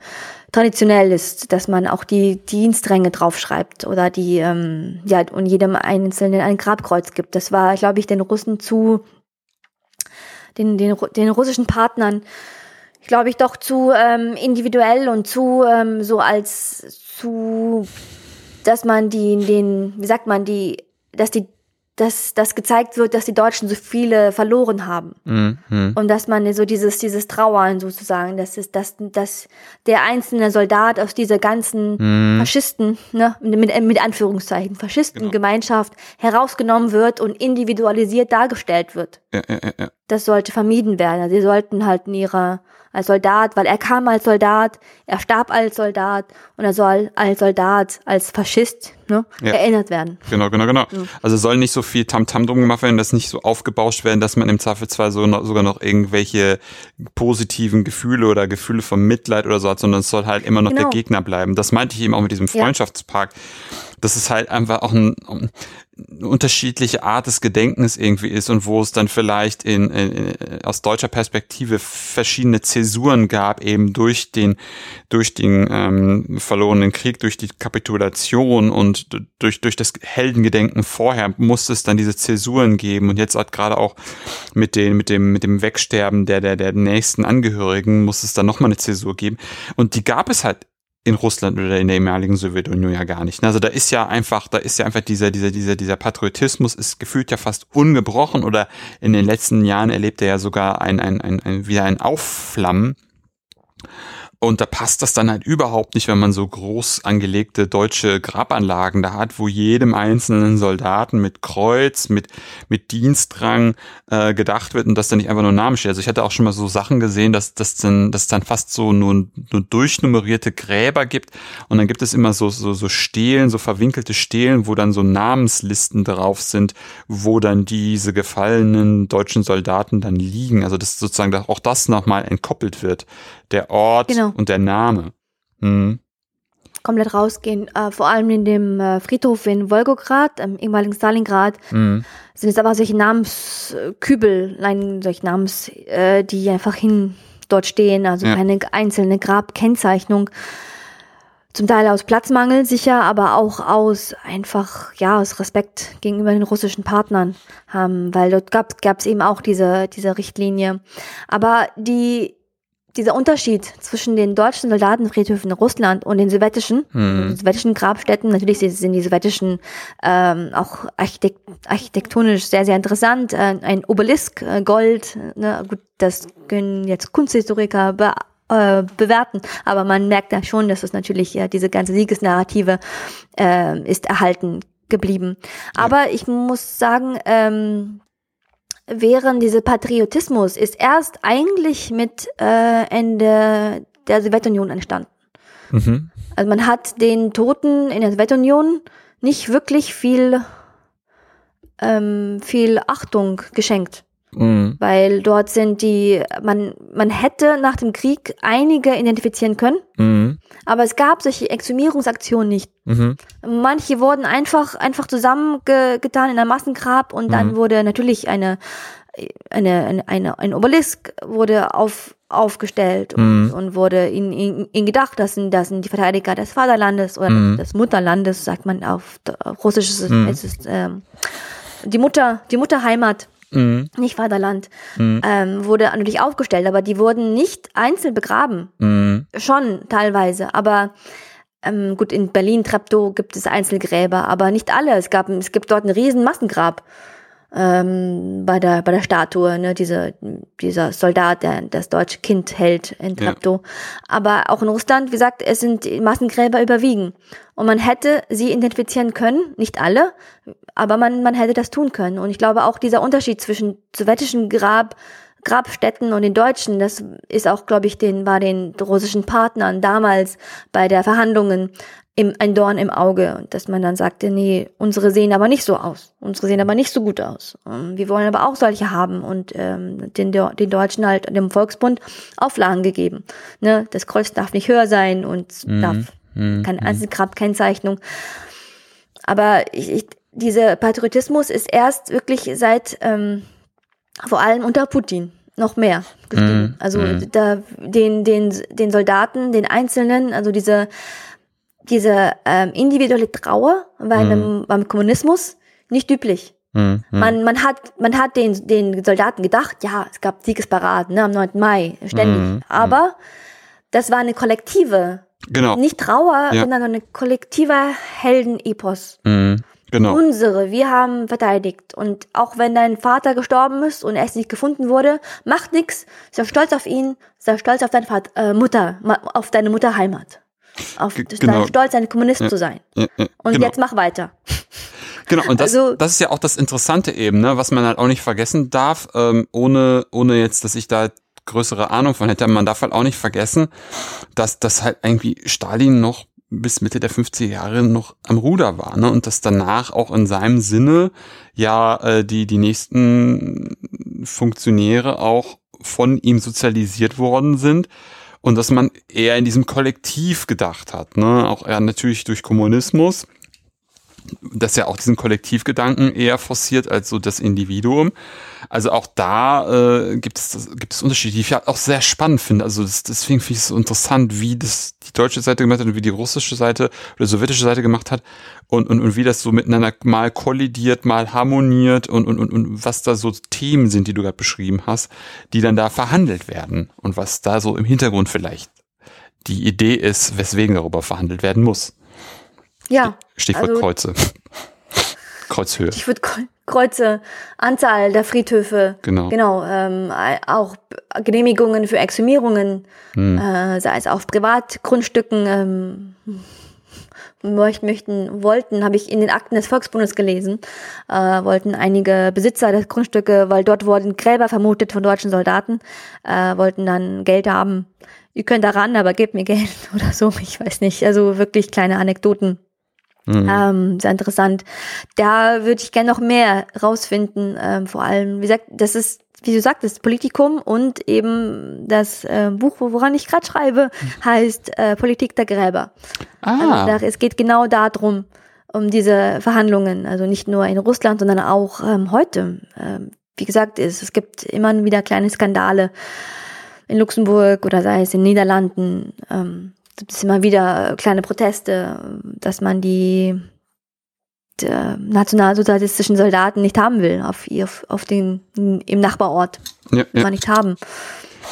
traditionell ist, dass man auch die Dienstränge draufschreibt oder die ähm, ja und jedem Einzelnen ein Grabkreuz gibt. Das war, glaube ich, den Russen zu den den, den russischen Partnern glaube ich doch zu ähm, individuell und zu ähm, so als zu dass man die den wie sagt man die dass die dass das gezeigt wird, dass die Deutschen so viele verloren haben. Mhm. Und dass man so dieses, dieses Trauern sozusagen, dass ist, dass, dass der einzelne Soldat aus dieser ganzen mhm. Faschisten, ne, mit, mit Anführungszeichen, Faschistengemeinschaft genau. herausgenommen wird und individualisiert dargestellt wird. Ja, ja, ja. das sollte vermieden werden. Sie sollten halt in ihrer als Soldat, weil er kam als Soldat, er starb als Soldat und er soll als Soldat, als Faschist ne, ja. erinnert werden. Genau, genau, genau. Mhm. Also soll nicht so viel Tamtam -Tam drum gemacht werden, dass nicht so aufgebauscht werden, dass man im Zweifelsfall so noch, sogar noch irgendwelche positiven Gefühle oder Gefühle von Mitleid oder so hat, sondern es soll halt immer noch genau. der Gegner bleiben. Das meinte ich eben auch mit diesem Freundschaftspark. Ja. Das ist halt einfach auch ein, unterschiedliche Art des Gedenkens irgendwie ist und wo es dann vielleicht in, in, aus deutscher Perspektive verschiedene Zäsuren gab, eben durch den durch den ähm, verlorenen Krieg, durch die Kapitulation und durch durch das Heldengedenken vorher musste es dann diese Zäsuren geben. Und jetzt hat gerade auch mit den mit dem mit dem Wegsterben der der der nächsten Angehörigen muss es dann noch mal eine Zäsur geben. Und die gab es halt in Russland oder in der ehemaligen Sowjetunion ja gar nicht. Also da ist ja einfach, da ist ja einfach dieser, dieser, dieser, dieser Patriotismus ist gefühlt ja fast ungebrochen oder in den letzten Jahren erlebt er ja sogar ein, ein, ein, ein wieder ein Aufflammen. Und da passt das dann halt überhaupt nicht, wenn man so groß angelegte deutsche Grabanlagen da hat, wo jedem einzelnen Soldaten mit Kreuz, mit, mit Dienstrang äh, gedacht wird und das dann nicht einfach nur Namen steht. Also ich hatte auch schon mal so Sachen gesehen, dass das dann, dass dann fast so nur, nur durchnummerierte Gräber gibt und dann gibt es immer so, so, so Stelen, so verwinkelte Stelen, wo dann so Namenslisten drauf sind, wo dann diese gefallenen deutschen Soldaten dann liegen. Also das sozusagen auch das nochmal entkoppelt wird der Ort genau. und der Name. Mhm. Komplett rausgehen. Äh, vor allem in dem äh, Friedhof in Wolgograd, im ehemaligen Stalingrad, mhm. sind es aber solche Namenskübel, solche Namens, äh, die einfach hin dort stehen, also ja. keine einzelne Grabkennzeichnung. Zum Teil aus Platzmangel sicher, aber auch aus einfach, ja, aus Respekt gegenüber den russischen Partnern, ähm, weil dort gab es eben auch diese, diese Richtlinie. Aber die dieser Unterschied zwischen den deutschen Soldatenfriedhöfen in Russland und den sowjetischen, hm. den sowjetischen Grabstätten, natürlich sind die sowjetischen ähm, auch architekt architektonisch sehr, sehr interessant. Äh, ein Obelisk, äh, Gold, ne, gut, das können jetzt Kunsthistoriker be äh, bewerten, aber man merkt da schon, dass es natürlich äh, diese ganze Siegesnarrative äh, ist erhalten geblieben. Aber ja. ich muss sagen, ähm, während dieser Patriotismus ist erst eigentlich mit äh, Ende der Sowjetunion entstanden. Mhm. Also man hat den Toten in der Sowjetunion nicht wirklich viel, ähm, viel Achtung geschenkt. Mhm. Weil dort sind die, man, man hätte nach dem Krieg einige identifizieren können, mhm. aber es gab solche Exhumierungsaktionen nicht. Mhm. Manche wurden einfach, einfach zusammengetan in einem Massengrab und dann mhm. wurde natürlich eine, eine, eine, eine, ein Obelisk wurde auf, aufgestellt und, mhm. und wurde in, in, in gedacht, das sind, das sind die Verteidiger des Vaterlandes oder mhm. des Mutterlandes, sagt man auf Russisch, mhm. es ist ähm, die Mutter, die Mutterheimat mhm. nicht Vaterland, mhm. ähm, wurde natürlich aufgestellt, aber die wurden nicht einzeln begraben. Mhm. Schon teilweise, aber ähm, gut, in Berlin, Treptow gibt es Einzelgräber, aber nicht alle. Es gab, es gibt dort ein riesen Massengrab ähm, bei der bei der Statue, ne, diese, dieser Soldat, der das deutsche Kind hält in Treptow. Ja. Aber auch in Russland, wie gesagt, es sind Massengräber überwiegen. Und man hätte sie identifizieren können, nicht alle, aber man, man hätte das tun können. Und ich glaube auch dieser Unterschied zwischen sowjetischen Grab, Grabstätten und den Deutschen, das ist auch, glaube ich, den, war den russischen Partnern damals bei der Verhandlungen im, ein Dorn im Auge, dass man dann sagte, nee, unsere sehen aber nicht so aus, unsere sehen aber nicht so gut aus. Ähm, wir wollen aber auch solche haben und ähm, den, den Deutschen halt dem Volksbund Auflagen gegeben. Ne, das Kreuz darf nicht höher sein und mhm. darf mhm. keine mhm. Einzelgrabkennzeichnung. Aber ich, ich, dieser Patriotismus ist erst wirklich seit ähm, vor allem unter Putin noch mehr gestiegen. Mhm. Also mhm. da den den den Soldaten, den Einzelnen, also diese diese ähm, individuelle Trauer war mhm. beim Kommunismus nicht üblich. Mhm. Man, man hat, man hat den, den Soldaten gedacht, ja, es gab Siegesparaden ne, am 9. Mai, ständig. Mhm. Aber das war eine kollektive, genau. nicht Trauer, ja. sondern eine kollektive Heldenepos. Mhm. Genau. Unsere, wir haben verteidigt. Und auch wenn dein Vater gestorben ist und er ist nicht gefunden wurde, macht nix. Sei stolz auf ihn, sei stolz auf deine Vater, äh, Mutter, auf deine Mutterheimat auf genau. stolz, ein Kommunist ja. zu sein. Ja, ja, und genau. jetzt mach weiter. Genau, und das, also, das ist ja auch das Interessante eben, ne, was man halt auch nicht vergessen darf, ähm, ohne, ohne jetzt, dass ich da größere Ahnung von hätte. Man darf halt auch nicht vergessen, dass das halt irgendwie Stalin noch bis Mitte der 50er Jahre noch am Ruder war, ne? Und dass danach auch in seinem Sinne ja äh, die die nächsten Funktionäre auch von ihm sozialisiert worden sind und dass man eher in diesem Kollektiv gedacht hat, ne? Auch eher natürlich durch Kommunismus das ja auch diesen Kollektivgedanken eher forciert als so das Individuum. Also auch da äh, gibt es gibt es Unterschiede, die ich auch sehr spannend finde. Also das, deswegen finde ich es so interessant, wie das die deutsche Seite gemacht hat und wie die russische Seite oder sowjetische Seite gemacht hat und, und, und wie das so miteinander mal kollidiert, mal harmoniert und, und, und, und was da so Themen sind, die du gerade beschrieben hast, die dann da verhandelt werden und was da so im Hintergrund vielleicht die Idee ist, weswegen darüber verhandelt werden muss. Ja. Stichwort also, Kreuze. Kreuzhöhe. Stichwort Kreuze, Anzahl der Friedhöfe. Genau. Genau. Ähm, auch Genehmigungen für Exhumierungen, hm. äh, sei es auf Privatgrundstücken. Ähm, möchten, wollten, habe ich in den Akten des Volksbundes gelesen, äh, wollten einige Besitzer der Grundstücke, weil dort wurden Gräber vermutet von deutschen Soldaten, äh, wollten dann Geld haben. Ihr könnt da ran, aber gebt mir Geld oder so, ich weiß nicht. Also wirklich kleine Anekdoten. Mhm. Ähm, sehr interessant. Da würde ich gerne noch mehr rausfinden. Ähm, vor allem, wie gesagt, das ist, wie du sagtest, Politikum und eben das äh, Buch, woran ich gerade schreibe, heißt äh, Politik der Gräber. Ah. Also es geht genau darum, um diese Verhandlungen. Also nicht nur in Russland, sondern auch ähm, heute. Ähm, wie gesagt, es, es gibt immer wieder kleine Skandale in Luxemburg oder sei es in Niederlanden. Ähm, gibt es immer wieder kleine Proteste, dass man die, die nationalsozialistischen Soldaten nicht haben will auf, auf, auf den, im Nachbarort. Ja, ja. Man nicht haben.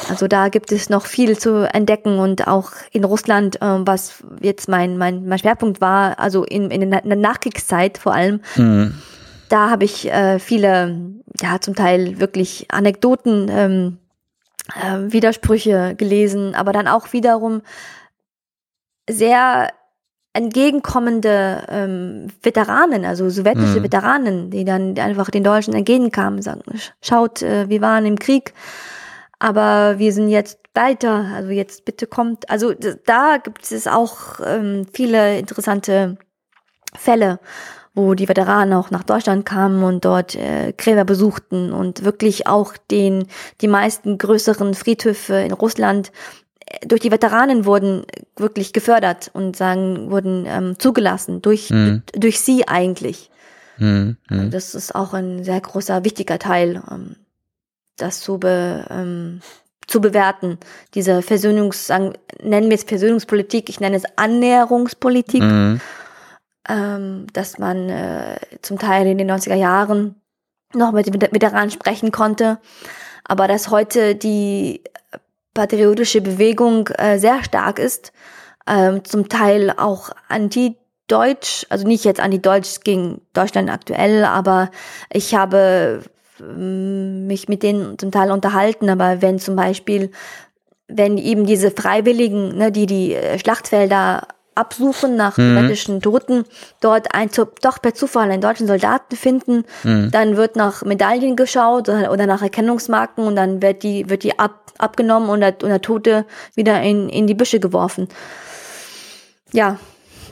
Also da gibt es noch viel zu entdecken und auch in Russland, äh, was jetzt mein, mein, mein Schwerpunkt war, also in, in der Nachkriegszeit vor allem, mhm. da habe ich äh, viele, ja zum Teil wirklich Anekdoten, ähm, äh, Widersprüche gelesen, aber dann auch wiederum sehr entgegenkommende ähm, Veteranen, also sowjetische mhm. Veteranen, die dann einfach den Deutschen entgegenkamen, sagen, schaut, äh, wir waren im Krieg, aber wir sind jetzt weiter, also jetzt bitte kommt. Also da gibt es auch ähm, viele interessante Fälle, wo die Veteranen auch nach Deutschland kamen und dort äh, Gräber besuchten und wirklich auch den die meisten größeren Friedhöfe in Russland durch die Veteranen wurden wirklich gefördert und sagen, wurden ähm, zugelassen, durch, mhm. durch sie eigentlich. Mhm. Also das ist auch ein sehr großer, wichtiger Teil, ähm, das zu, be, ähm, zu bewerten. Diese Versöhnungs, sagen, nennen wir es Versöhnungspolitik, ich nenne es Annäherungspolitik, mhm. ähm, dass man äh, zum Teil in den 90er Jahren noch mit den Veteranen sprechen konnte, aber dass heute die patriotische Bewegung äh, sehr stark ist, ähm, zum Teil auch anti-deutsch, also nicht jetzt anti-deutsch gegen Deutschland aktuell, aber ich habe ähm, mich mit denen zum Teil unterhalten, aber wenn zum Beispiel, wenn eben diese Freiwilligen, ne, die die äh, Schlachtfelder absuchen nach mhm. Toten, dort ein, doch per Zufall einen deutschen Soldaten finden, mhm. dann wird nach Medaillen geschaut oder nach Erkennungsmarken und dann wird die, wird die ab, abgenommen und der, und der Tote wieder in, in die Büsche geworfen. Ja,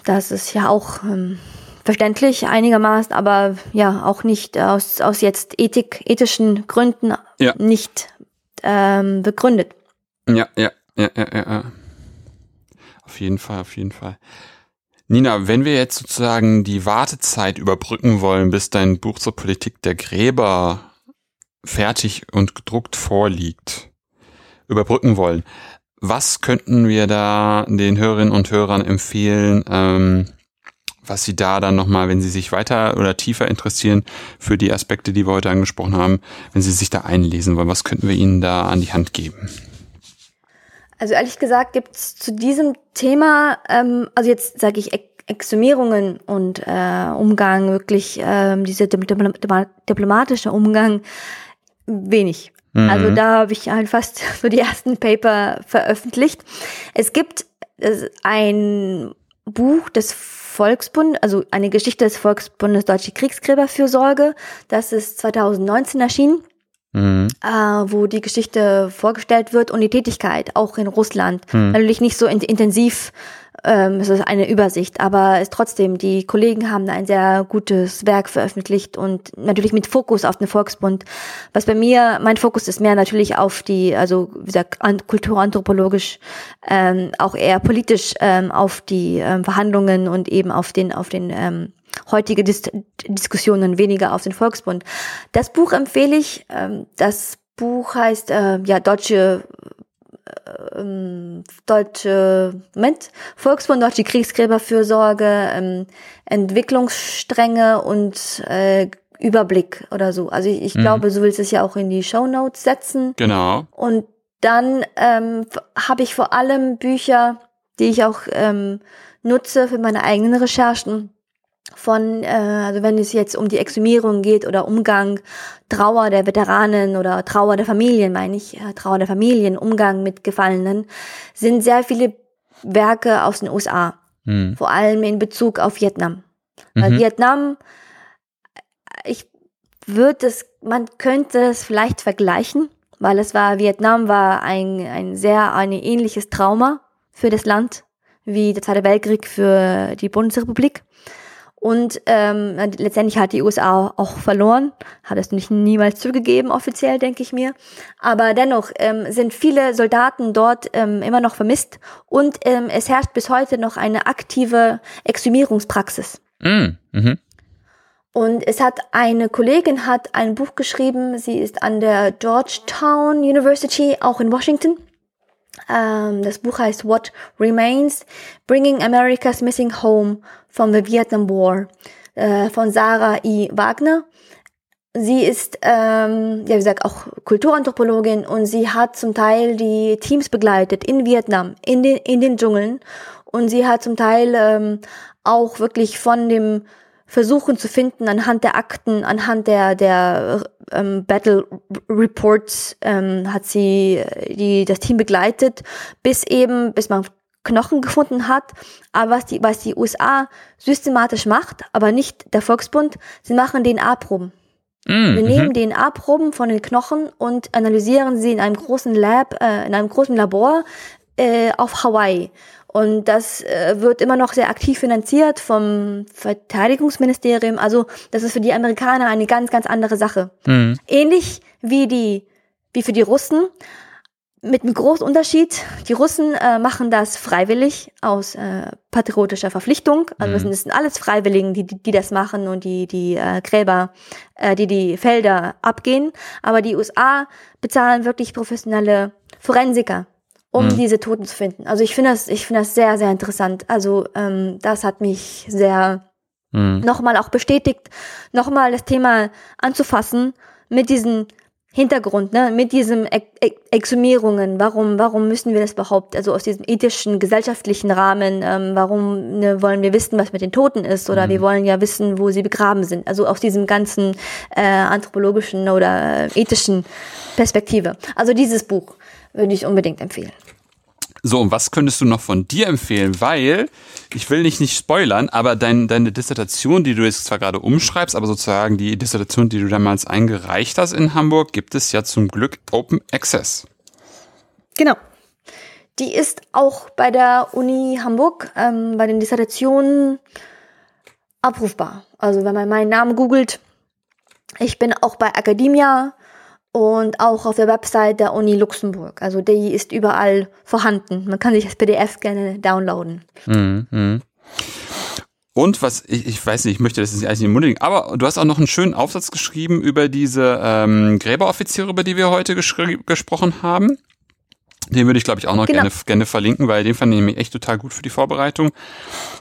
das ist ja auch ähm, verständlich einigermaßen, aber ja, auch nicht aus, aus jetzt Ethik, ethischen Gründen ja. nicht ähm, begründet. Ja, ja, ja, ja, ja. Auf jeden Fall, auf jeden Fall. Nina, wenn wir jetzt sozusagen die Wartezeit überbrücken wollen, bis dein Buch zur Politik der Gräber fertig und gedruckt vorliegt, überbrücken wollen, was könnten wir da den Hörerinnen und Hörern empfehlen, ähm, was sie da dann nochmal, wenn sie sich weiter oder tiefer interessieren für die Aspekte, die wir heute angesprochen haben, wenn sie sich da einlesen wollen, was könnten wir ihnen da an die Hand geben? Also ehrlich gesagt gibt es zu diesem Thema, ähm, also jetzt sage ich Exhumierungen und äh, Umgang, wirklich ähm, dieser diplomatische Umgang, wenig. Mhm. Also da habe ich halt fast so die ersten Paper veröffentlicht. Es gibt äh, ein Buch des Volksbund, also eine Geschichte des Volksbundes Deutsche Kriegsgräberfürsorge. Das ist 2019 erschienen. Mhm. Äh, wo die Geschichte vorgestellt wird und die Tätigkeit auch in Russland. Mhm. Natürlich nicht so in intensiv ähm, es ist eine Übersicht, aber es trotzdem, die Kollegen haben ein sehr gutes Werk veröffentlicht und natürlich mit Fokus auf den Volksbund. Was bei mir, mein Fokus ist mehr natürlich auf die, also wie gesagt, kulturanthropologisch, ähm, auch eher politisch ähm, auf die ähm, Verhandlungen und eben auf den, auf den ähm, heutige Dis Diskussionen, weniger auf den Volksbund. Das Buch empfehle ich. Ähm, das Buch heißt äh, ja Deutsche ähm, deutsche Moment, Volksbund Deutsche Kriegsgräberfürsorge, ähm, Entwicklungsstränge und äh, Überblick oder so. Also ich, ich mhm. glaube, so willst du es ja auch in die Show Notes setzen. Genau. Und dann ähm, habe ich vor allem Bücher, die ich auch ähm, nutze für meine eigenen Recherchen von, äh, also wenn es jetzt um die Exhumierung geht oder Umgang, Trauer der Veteranen oder Trauer der Familien, meine ich, äh, Trauer der Familien, Umgang mit Gefallenen, sind sehr viele Werke aus den USA. Mhm. Vor allem in Bezug auf Vietnam. Mhm. Weil Vietnam, ich würde es, man könnte es vielleicht vergleichen, weil es war, Vietnam war ein, ein sehr, ein ähnliches Trauma für das Land wie der Zweite Weltkrieg für die Bundesrepublik. Und ähm, letztendlich hat die USA auch verloren, hat es nicht niemals zugegeben, offiziell, denke ich mir. Aber dennoch ähm, sind viele Soldaten dort ähm, immer noch vermisst und ähm, es herrscht bis heute noch eine aktive Exhumierungspraxis. Mm, mhm. Und es hat eine Kollegin hat ein Buch geschrieben, sie ist an der Georgetown University, auch in Washington. Ähm, das Buch heißt What Remains, Bringing America's Missing Home from the Vietnam War äh, von Sarah I. Wagner. Sie ist, ähm, ja wie gesagt, auch Kulturanthropologin und sie hat zum Teil die Teams begleitet in Vietnam, in den, in den Dschungeln. Und sie hat zum Teil ähm, auch wirklich von dem Versuchen zu finden anhand der Akten, anhand der, der ähm, Battle Reports ähm, hat sie äh, die, das Team begleitet, bis eben, bis man Knochen gefunden hat. Aber was die, was die USA systematisch macht, aber nicht der Volksbund, sie machen DNA-Proben. Mm, Wir nehmen mhm. DNA-Proben von den Knochen und analysieren sie in einem großen Lab, äh, in einem großen Labor äh, auf Hawaii. Und das äh, wird immer noch sehr aktiv finanziert vom Verteidigungsministerium. Also das ist für die Amerikaner eine ganz, ganz andere Sache. Mhm. Ähnlich wie die, wie für die Russen. Mit einem großen Unterschied. Die Russen äh, machen das freiwillig aus äh, patriotischer Verpflichtung. Also mhm. das sind alles Freiwilligen, die, die, die das machen und die die äh, Gräber, äh, die die Felder abgehen. Aber die USA bezahlen wirklich professionelle Forensiker, um mhm. diese Toten zu finden. Also ich finde das, ich finde das sehr, sehr interessant. Also ähm, das hat mich sehr mhm. nochmal auch bestätigt, nochmal das Thema anzufassen mit diesem Hintergrund, ne, mit diesem Exhumierungen. Warum, warum müssen wir das überhaupt? Also aus diesem ethischen, gesellschaftlichen Rahmen. Ähm, warum ne, wollen wir wissen, was mit den Toten ist? Oder mhm. wir wollen ja wissen, wo sie begraben sind. Also aus diesem ganzen äh, anthropologischen oder äh, ethischen Perspektive. Also dieses Buch würde ich unbedingt empfehlen. So, und was könntest du noch von dir empfehlen? Weil, ich will nicht nicht spoilern, aber dein, deine Dissertation, die du jetzt zwar gerade umschreibst, aber sozusagen die Dissertation, die du damals eingereicht hast in Hamburg, gibt es ja zum Glück Open Access. Genau. Die ist auch bei der Uni Hamburg, ähm, bei den Dissertationen abrufbar. Also wenn man meinen Namen googelt, ich bin auch bei Academia und auch auf der Website der Uni Luxemburg. Also die ist überall vorhanden. Man kann sich das PDF gerne downloaden. Mhm. mhm. Und was, ich, ich weiß nicht, ich möchte das jetzt nicht alles ermutigen, aber du hast auch noch einen schönen Aufsatz geschrieben über diese ähm, Gräberoffiziere, über die wir heute gesprochen haben. Den würde ich, glaube ich, auch noch genau. gerne, gerne verlinken, weil den fand ich nämlich echt total gut für die Vorbereitung.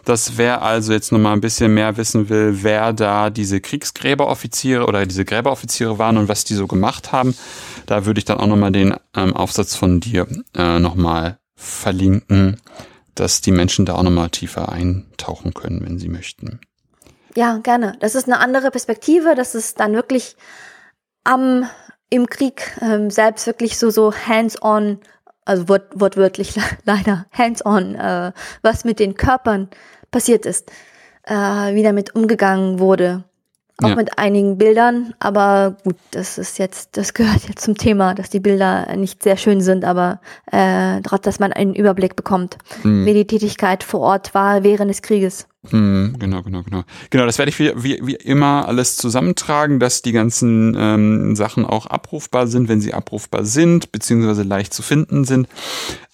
Das wer also jetzt nochmal ein bisschen mehr wissen will, wer da diese Kriegsgräberoffiziere oder diese Gräberoffiziere waren und was die so gemacht haben, da würde ich dann auch nochmal den ähm, Aufsatz von dir äh, nochmal verlinken, dass die Menschen da auch nochmal tiefer eintauchen können, wenn sie möchten. Ja, gerne. Das ist eine andere Perspektive. Das ist dann wirklich am im Krieg ähm, selbst wirklich so so hands-on also wort, wortwörtlich leider hands-on, äh, was mit den Körpern passiert ist. äh, wie damit umgegangen wurde. Auch Ja. mit einigen Bildern, aber gut, das ist jetzt, das gehört jetzt zum Thema, dass die Bilder nicht sehr schön sind, aber äh, trotz, dass man einen Überblick bekommt, Mhm. wie die Tätigkeit vor Ort war während des Krieges. Hm, genau, genau, genau. Genau, das werde ich wie, wie, wie immer alles zusammentragen, dass die ganzen ähm, Sachen auch abrufbar sind, wenn sie abrufbar sind, beziehungsweise leicht zu finden sind.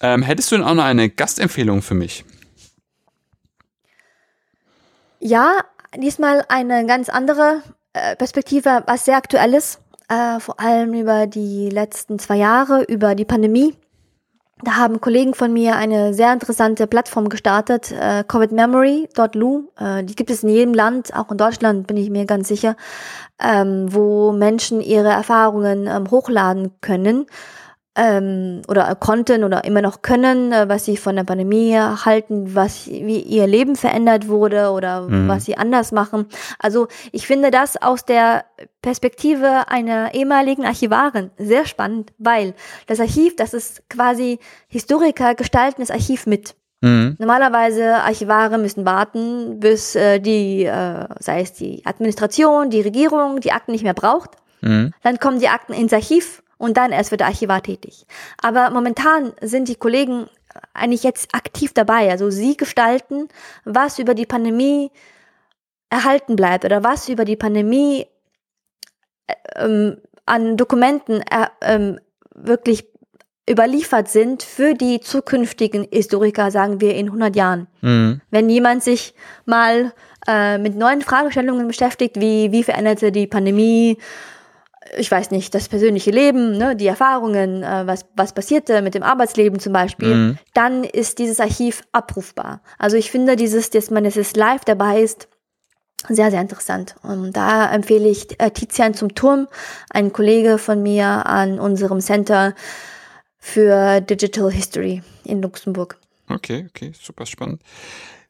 Ähm, hättest du denn auch noch eine Gastempfehlung für mich? Ja, diesmal eine ganz andere äh, Perspektive, was sehr aktuelles, äh, vor allem über die letzten zwei Jahre, über die Pandemie. Da haben Kollegen von mir eine sehr interessante Plattform gestartet, äh, covidmemory.lu. Äh, die gibt es in jedem Land, auch in Deutschland bin ich mir ganz sicher, ähm, wo Menschen ihre Erfahrungen ähm, hochladen können ähm, oder konnten oder immer noch können, äh, was sie von der Pandemie halten, was wie ihr Leben verändert wurde oder Mhm. was sie anders machen. Also ich finde das aus der Perspektive einer ehemaligen Archivarin sehr spannend, weil das Archiv, das ist quasi Historiker gestalten das Archiv mit. Mhm. Normalerweise Archivare müssen warten, bis äh, die, äh, sei es die Administration, die Regierung, die Akten nicht mehr braucht. Mhm. Dann kommen die Akten ins Archiv und dann erst wird der Archivar tätig. Aber momentan sind die Kollegen eigentlich jetzt aktiv dabei. Also sie gestalten, was über die Pandemie erhalten bleibt oder was über die Pandemie äh, ähm, an Dokumenten äh, ähm, wirklich überliefert sind für die zukünftigen Historiker, sagen wir in 100 Jahren. Mhm. Wenn jemand sich mal äh, mit neuen Fragestellungen beschäftigt, wie wie veränderte die Pandemie, ich weiß nicht, das persönliche Leben, ne, die Erfahrungen, äh, was was passierte mit dem Arbeitsleben zum Beispiel, Mhm. dann ist dieses Archiv abrufbar. Also ich finde dieses, dass man es ist live dabei ist, sehr, sehr interessant. Und da empfehle ich äh, Tizian zum Turm, ein Kollege von mir an unserem Center für Digital History in Luxemburg. Okay, okay, super spannend.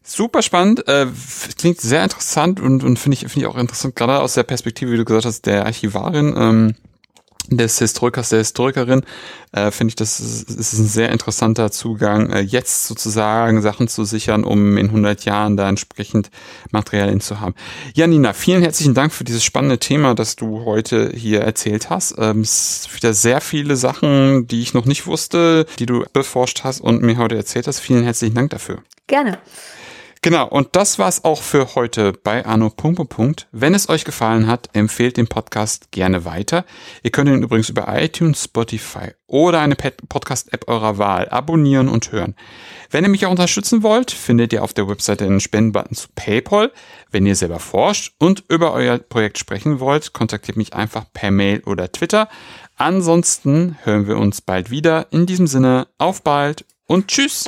Super spannend, äh, klingt sehr interessant und, und finde ich, finde ich auch interessant, gerade aus der Perspektive, wie du gesagt hast, der Archivarin, ähm, des Historikers, der Historikerin, äh, finde ich, das ist, ist ein sehr interessanter Zugang, äh, jetzt sozusagen Sachen zu sichern, um in 100 Jahren da entsprechend Materialien zu haben. Ja, Nina, vielen herzlichen Dank für dieses spannende Thema, das du heute hier erzählt hast. Ähm, es sind wieder sehr viele Sachen, die ich noch nicht wusste, die du beforscht hast und mir heute erzählt hast. Vielen herzlichen Dank dafür. Gerne. Genau, und das war's auch für heute bei Arno. Wenn es euch gefallen hat, empfehlt den Podcast gerne weiter. Ihr könnt ihn übrigens über iTunes, Spotify oder eine Podcast-App eurer Wahl abonnieren und hören. Wenn ihr mich auch unterstützen wollt, findet ihr auf der Webseite einen Spendenbutton zu PayPal. Wenn ihr selber forscht und über euer Projekt sprechen wollt, kontaktiert mich einfach per Mail oder Twitter. Ansonsten hören wir uns bald wieder. In diesem Sinne, auf bald und tschüss!